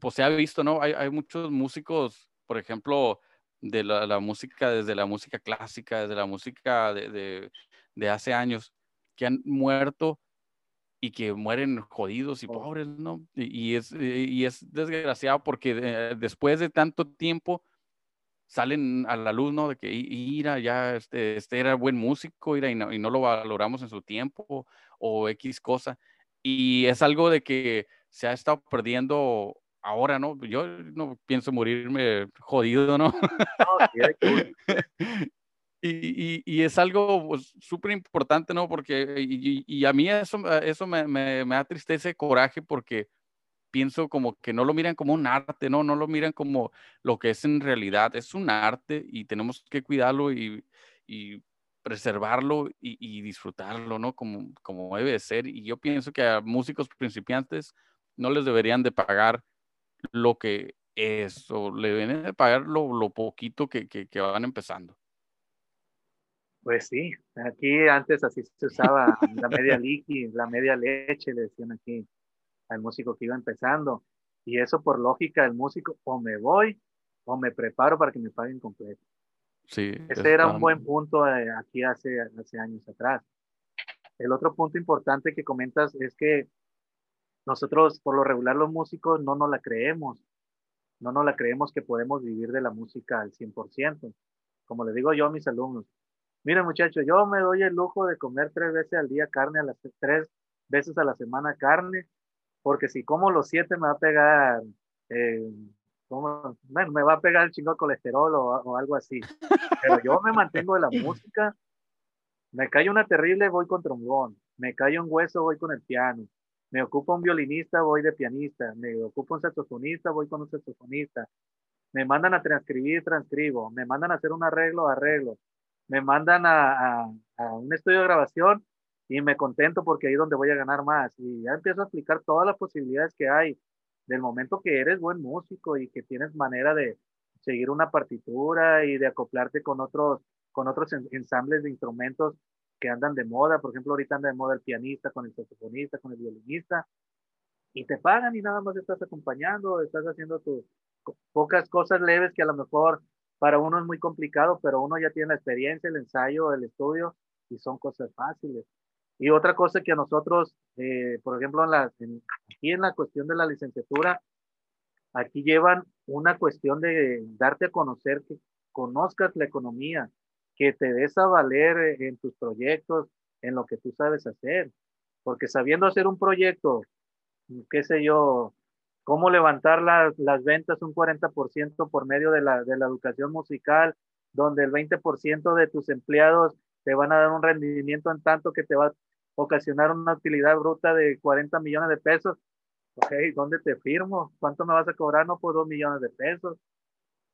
pues se ha visto, ¿no? Hay, hay muchos músicos, por ejemplo, de la, música, desde la música clásica, desde la música de, de, hace años, que han muerto y que mueren jodidos y pobres, ¿no? Y, es, y es desgraciado porque después de tanto tiempo salen a la luz, ¿no? De que ira, ya este, este era buen músico, ira, y, no, y no lo valoramos en su tiempo o X cosa. Y es algo de que se ha estado perdiendo ahora, ¿no? Yo no pienso morirme jodido, ¿no? y, y, es algo pues, súper importante, ¿no? Porque, y, a mí eso, eso me, me, me, da tristeza y coraje porque pienso como que no lo miran como un arte, ¿no? No lo miran como lo que es en realidad. Es un arte y tenemos que cuidarlo y, y preservarlo y, y, disfrutarlo, ¿no? Como, como debe ser. Y yo pienso que a músicos principiantes no les deberían de pagar lo que es, o le deben de pagar lo, poquito que, que, van empezando. Pues sí, aquí antes así se usaba la media liqui, la media leche, le decían aquí al músico que iba empezando. Y eso por lógica el músico, o me voy o me preparo para que me paguen completo. Sí. Ese era un buen punto eh, aquí hace, hace años atrás. El otro punto importante que comentas es que nosotros, por lo regular, los músicos no nos la creemos. No nos la creemos que podemos vivir de la música al 100%. Como le digo yo a mis alumnos, miren muchachos, yo me doy el lujo de comer tres veces al día carne, a las tres veces a la semana carne, porque si como los siete me va a pegar, eh, bueno, me va a pegar el chingo de colesterol o, o, algo así. Pero yo me mantengo de la música. Me cae una terrible, voy con trombón. Me cae un hueso, voy con el piano me ocupa un violinista, voy de pianista, me ocupa un saxofonista, voy con un saxofonista, me mandan a transcribir, transcribo, me mandan a hacer un arreglo, arreglo, me mandan a, un estudio de grabación y me contento porque ahí es donde voy a ganar más. Y ya empiezo a explicar todas las posibilidades que hay. Del momento que eres buen músico y que tienes manera de seguir una partitura y de acoplarte con otros, con otros ensambles de instrumentos que andan de moda. Por ejemplo, ahorita anda de moda el pianista con el saxofonista, con el violinista, y te pagan y nada más estás acompañando, estás haciendo tus pocas cosas leves que a lo mejor para uno es muy complicado, pero uno ya tiene la experiencia, el ensayo, el estudio, y son cosas fáciles. Y otra cosa que nosotros, eh, por ejemplo, en la, aquí en la cuestión de la licenciatura, aquí llevan una cuestión de darte a conocer, que conozcas la economía, que te des a valer en tus proyectos, en lo que tú sabes hacer. Porque sabiendo hacer un proyecto, qué sé yo, cómo levantar las, las ventas un 40% por medio de la, de la educación musical, donde el 20% de tus empleados te van a dar un rendimiento en tanto que te va a ocasionar una utilidad bruta de 40 millones de pesos. Ok, ¿dónde te firmo? ¿Cuánto me vas a cobrar? No, pues dos millones de pesos.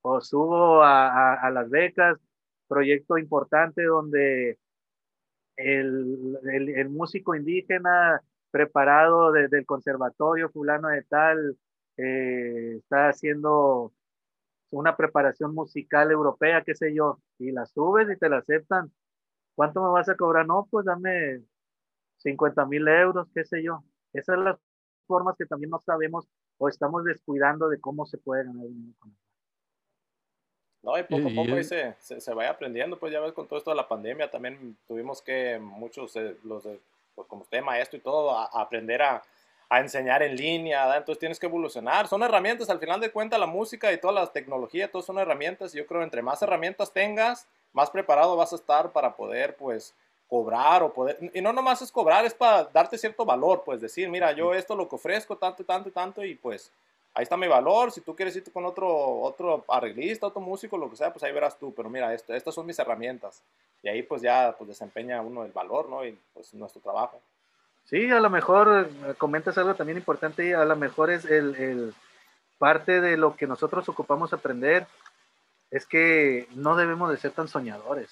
O subo a, a, las becas, proyecto importante donde el, el, el músico indígena preparado desde el conservatorio fulano de tal, eh, está haciendo una preparación musical europea, qué sé yo, y la subes y te la aceptan. ¿Cuánto me vas a cobrar? No, pues dame 50 mil euros, qué sé yo. Esas son las formas que también no sabemos o estamos descuidando de cómo se puede ganar dinero No, y poco a poco se, se, vaya aprendiendo, pues ya ves con todo esto de la pandemia también tuvimos que muchos, los de, pues como usted maestro y todo, a, aprender a, a, enseñar en línea, entonces tienes que evolucionar. Son herramientas, al final de cuentas la música y toda la tecnología, todas son herramientas, y yo creo que entre más herramientas tengas, más preparado vas a estar para poder pues cobrar o poder, y no nomás es cobrar, es para darte cierto valor, pues decir, mira, yo esto lo que ofrezco, tanto, tanto, tanto, y pues ahí está mi valor, si tú quieres irte con otro, otro arreglista, otro músico, lo que sea, pues ahí verás tú, pero mira, esto, estas son mis herramientas, y ahí pues ya pues desempeña uno el valor, ¿no? Y pues nuestro trabajo. Sí, a lo mejor eh, comentas algo también importante, a lo mejor es el, el parte de lo que nosotros ocupamos aprender, es que no debemos de ser tan soñadores.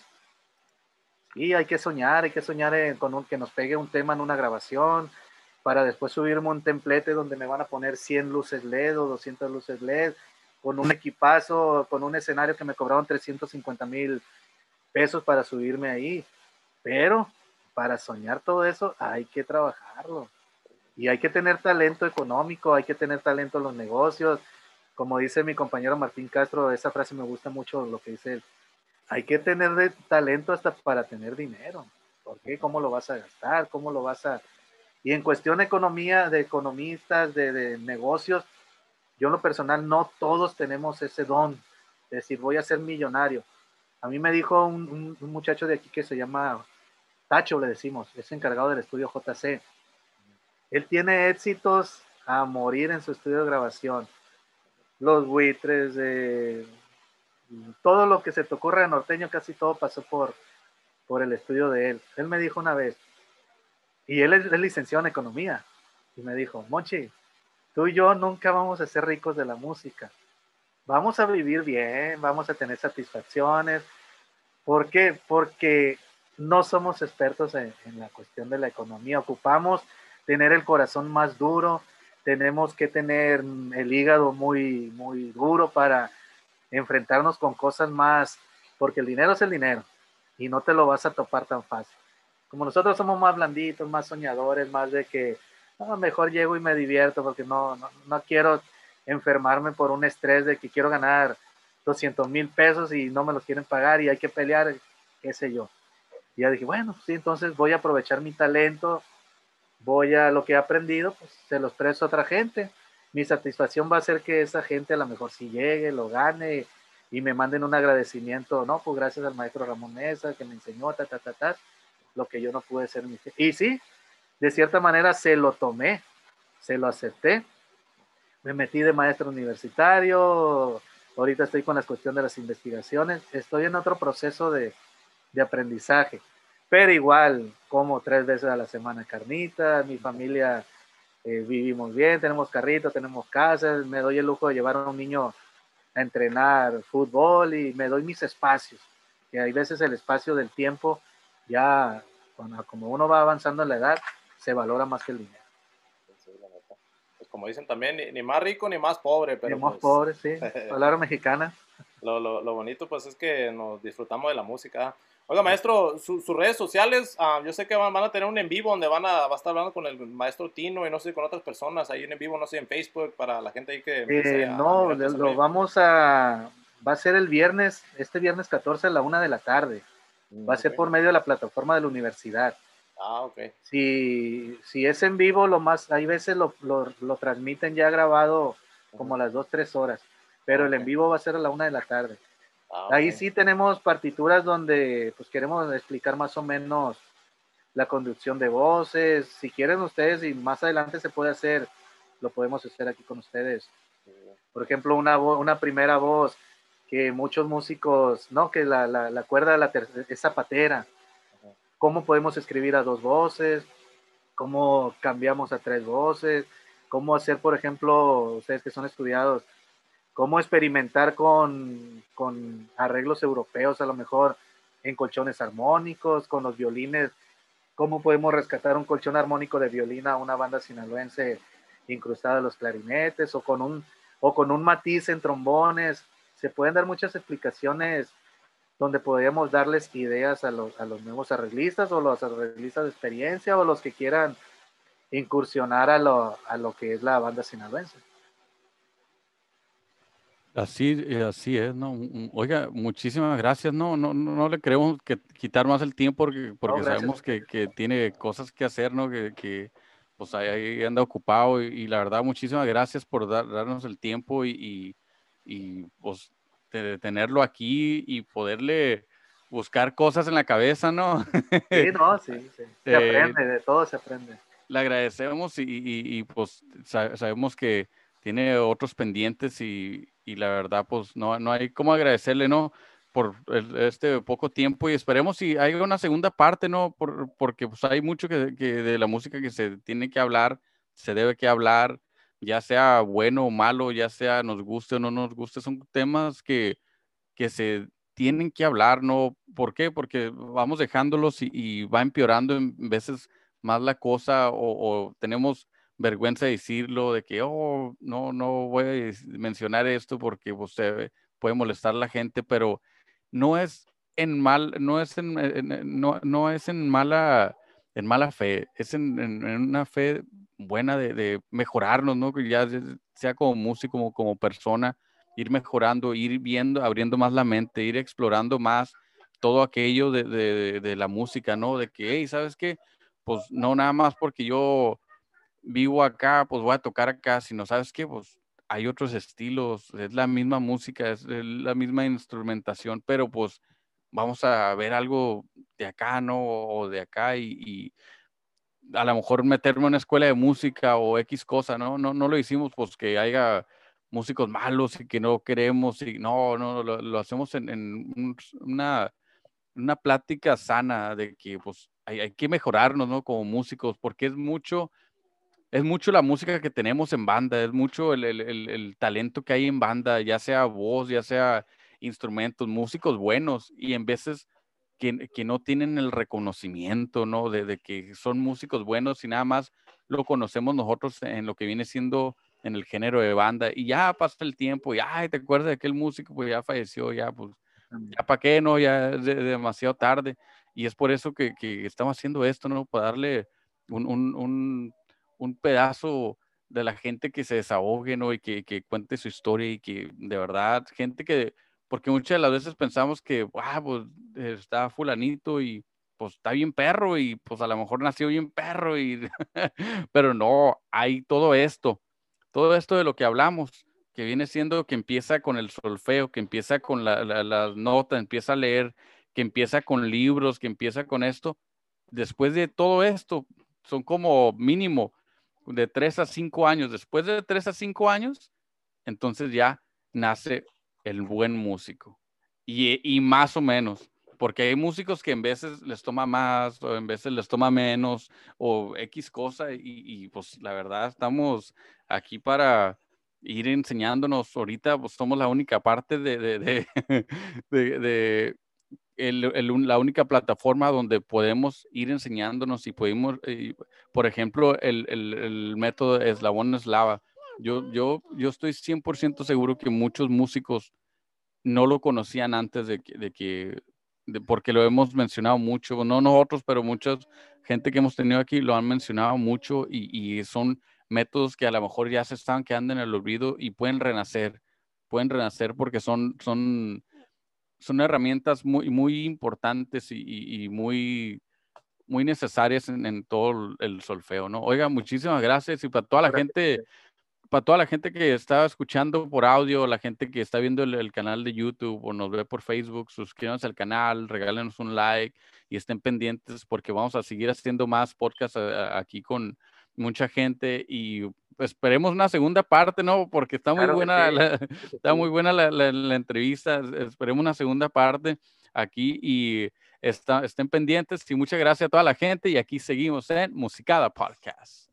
Y hay que soñar, hay que soñar con un, que nos pegue un tema en una grabación, para después subirme un templete donde me van a poner 100 luces LED o 200 luces LED, con un equipazo, con un escenario que me cobraron 350 mil pesos para subirme ahí. Pero para soñar todo eso hay que trabajarlo. Y hay que tener talento económico, hay que tener talento en los negocios. Como dice mi compañero Martín Castro, esa frase me gusta mucho lo que dice él hay que tener talento hasta para tener dinero. ¿Por qué? ¿Cómo lo vas a gastar? ¿Cómo lo vas a...? Y en cuestión de economía, de economistas, de, negocios, yo en lo personal no todos tenemos ese don de decir voy a ser millonario. A mí me dijo un, un muchacho de aquí que se llama Tacho, le decimos, es encargado del estudio JC. Él tiene éxitos a morir en su estudio de grabación. Los buitres, de todo lo que se te ocurra de norteño, casi todo pasó por, por el estudio de él. Él me dijo una vez, y él es, licenciado en economía, y me dijo, Mochi, tú y yo nunca vamos a ser ricos de la música. Vamos a vivir bien, vamos a tener satisfacciones. ¿Por qué? Porque no somos expertos en, en la cuestión de la economía. Ocupamos tener el corazón más duro, tenemos que tener el hígado muy, muy duro para enfrentarnos con cosas más, porque el dinero es el dinero y no te lo vas a topar tan fácil. Como nosotros somos más blanditos, más soñadores, más de que mejor llego y me divierto porque no, no, no quiero enfermarme por un estrés de que quiero ganar 200 mil pesos y no me los quieren pagar y hay que pelear, qué sé yo. Y ya dije, bueno, sí, entonces voy a aprovechar mi talento, voy a lo que he aprendido, pues se los presto a otra gente. Mi satisfacción va a ser que esa gente a lo mejor si llegue, lo gane y me manden un agradecimiento, no, pues gracias al maestro Ramón Mesa que me enseñó, ta, ta, ta, ta, lo que yo no pude ser. Y sí, de cierta manera se lo tomé, se lo acepté, me metí de maestro universitario, ahorita estoy con la cuestión de las investigaciones, estoy en otro proceso de, de aprendizaje, pero igual como tres veces a la semana carnita, mi familia eh, vivimos bien, tenemos carrito, tenemos casas, me doy el lujo de llevar a un niño a entrenar fútbol y me doy mis espacios. Que hay veces el espacio del tiempo, ya cuando, como uno va avanzando en la edad, se valora más que el dinero. Pues como dicen también, ni, más rico ni más pobre. Pero ni más pues pobre, sí. Palabra mexicana. lo, lo, lo, bonito pues es que nos disfrutamos de la música. Oiga, maestro, sus redes sociales, uh, yo sé que van, van, a tener un en vivo donde van a, va a estar hablando con el maestro Tino y no sé, con otras personas, ahí en vivo, no sé, en Facebook, para la gente ahí que... Eh, no, lo vamos a... Va a ser el viernes, este viernes 14 a la una de la tarde. Va a ser por medio de la plataforma de la universidad. Ah, ok. Si, si es en vivo, lo más, hay veces lo, lo, lo transmiten ya grabado como a las 2, 3 horas, pero el en vivo va a ser a la una de la tarde. Ah, Ahí sí tenemos partituras donde pues queremos explicar más o menos la conducción de voces. Si quieren ustedes y más adelante se puede hacer, lo podemos hacer aquí con ustedes. Por ejemplo, una, una primera voz que muchos músicos, no, que la, la, la cuerda la es zapatera. ¿Cómo podemos escribir a dos voces? ¿Cómo cambiamos a tres voces? ¿Cómo hacer, por ejemplo, ustedes que son estudiados, cómo experimentar con, con arreglos europeos a lo mejor en colchones armónicos, con los violines? ¿Cómo podemos rescatar un colchón armónico de violín a una banda sinaloense incrustada en los clarinetes o con un, o con un matiz en trombones? Se pueden dar muchas explicaciones donde podríamos darles ideas a los, a los nuevos arreglistas o los arreglistas de experiencia o los que quieran incursionar a lo, a lo que es la banda sinaloense. Así, eh, así es, ¿no? Oiga, muchísimas gracias. No, no, no le queremos que quitar más el tiempo porque, porque sabemos que, que, tiene cosas que hacer, ¿no? Que, que pues ahí anda ocupado y, la verdad, muchísimas gracias por darnos el tiempo y y pues tenerlo aquí y poderle buscar cosas en la cabeza, ¿no? Sí, no, sí, sí. Se aprende, de todo se aprende. Le agradecemos y, y, pues sabemos que tiene otros pendientes y, y, la verdad pues no, no hay cómo agradecerle, ¿no? Por este poco tiempo y esperemos si hay una segunda parte, ¿no? Por, porque pues hay mucho que, que de la música que se tiene que hablar, se debe que hablar ya sea bueno o malo, ya sea nos guste o no nos guste, son temas que, que se tienen que hablar, ¿no? ¿Por qué? Porque vamos dejándolos y, va empeorando en veces más la cosa o, tenemos vergüenza de decirlo, de que, oh, no, no voy a mencionar esto porque usted pues, puede molestar a la gente, pero no es en mal, no es en, no, no es en mala, en mala fe, es en, en una fe buena de, mejorarnos, ¿no? Ya sea como músico, como, como persona, ir mejorando, ir viendo, abriendo más la mente, ir explorando más todo aquello de, la música, ¿no? De que, hey, ¿sabes qué? Pues no nada más porque yo vivo acá, pues voy a tocar acá, sino, ¿sabes qué? Pues hay otros estilos, es la misma música, es la misma instrumentación, pero pues vamos a ver algo de acá, ¿no? O de acá y a lo mejor meterme en una escuela de música o X cosa, ¿no? No, no lo hicimos pues que haya músicos malos y que no queremos y no, no, lo, hacemos en, una, una plática sana de que pues hay, hay, que mejorarnos, ¿no? Como músicos, porque es mucho, es mucho la música que tenemos en banda, es mucho el, el, el talento que hay en banda, ya sea voz, ya sea instrumentos, músicos buenos y en veces que, no tienen el reconocimiento, ¿no? De, que son músicos buenos y nada más lo conocemos nosotros en lo que viene siendo en el género de banda y ya pasa el tiempo y, ay, ¿te acuerdas de aquel músico? Pues ya falleció, ya, pues, ya para qué, ¿no? Ya es demasiado tarde y es por eso que, estamos haciendo esto, ¿no? Para darle un, pedazo de la gente que se desahogue, ¿no? Y que, que cuente su historia y que de verdad, gente que porque muchas de las veces pensamos que, ah, pues está fulanito y pues está bien perro y pues a lo mejor nació bien perro y, pero no, hay todo esto, todo esto de lo que hablamos, que viene siendo que empieza con el solfeo, que empieza con la, las notas, empieza a leer, que empieza con libros, que empieza con esto. Después de todo esto, son como mínimo de tres a cinco años. Después de tres a cinco años, entonces ya nace el buen músico. Y, y, más o menos, porque hay músicos que en veces les toma más o en veces les toma menos o X cosa y, pues la verdad estamos aquí para ir enseñándonos. Ahorita pues somos la única parte de, de, de, de, el, el, la única plataforma donde podemos ir enseñándonos y podemos, por ejemplo, el, el, método eslabón eslava yo, yo, yo estoy 100% seguro que muchos músicos no lo conocían antes de que, de que porque lo hemos mencionado mucho, no nosotros, pero mucha gente que hemos tenido aquí lo han mencionado mucho y, y son métodos que a lo mejor ya se están quedando en el olvido y pueden renacer, pueden renacer porque son, son, son herramientas muy, muy importantes y, y muy, muy necesarias en, en, todo el solfeo, ¿no? Oiga, muchísimas gracias y para toda la gente para toda la gente que está escuchando por audio, la gente que está viendo el, canal de YouTube o nos ve por Facebook, suscríbanse al canal, regálenos un like y estén pendientes porque vamos a seguir haciendo más podcasts eh, aquí con mucha gente y esperemos una segunda parte, ¿no? Porque está muy buena, la, está muy buena la, entrevista. Esperemos una segunda parte aquí y está, estén pendientes y muchas gracias a toda la gente y aquí seguimos en Musicada Podcast.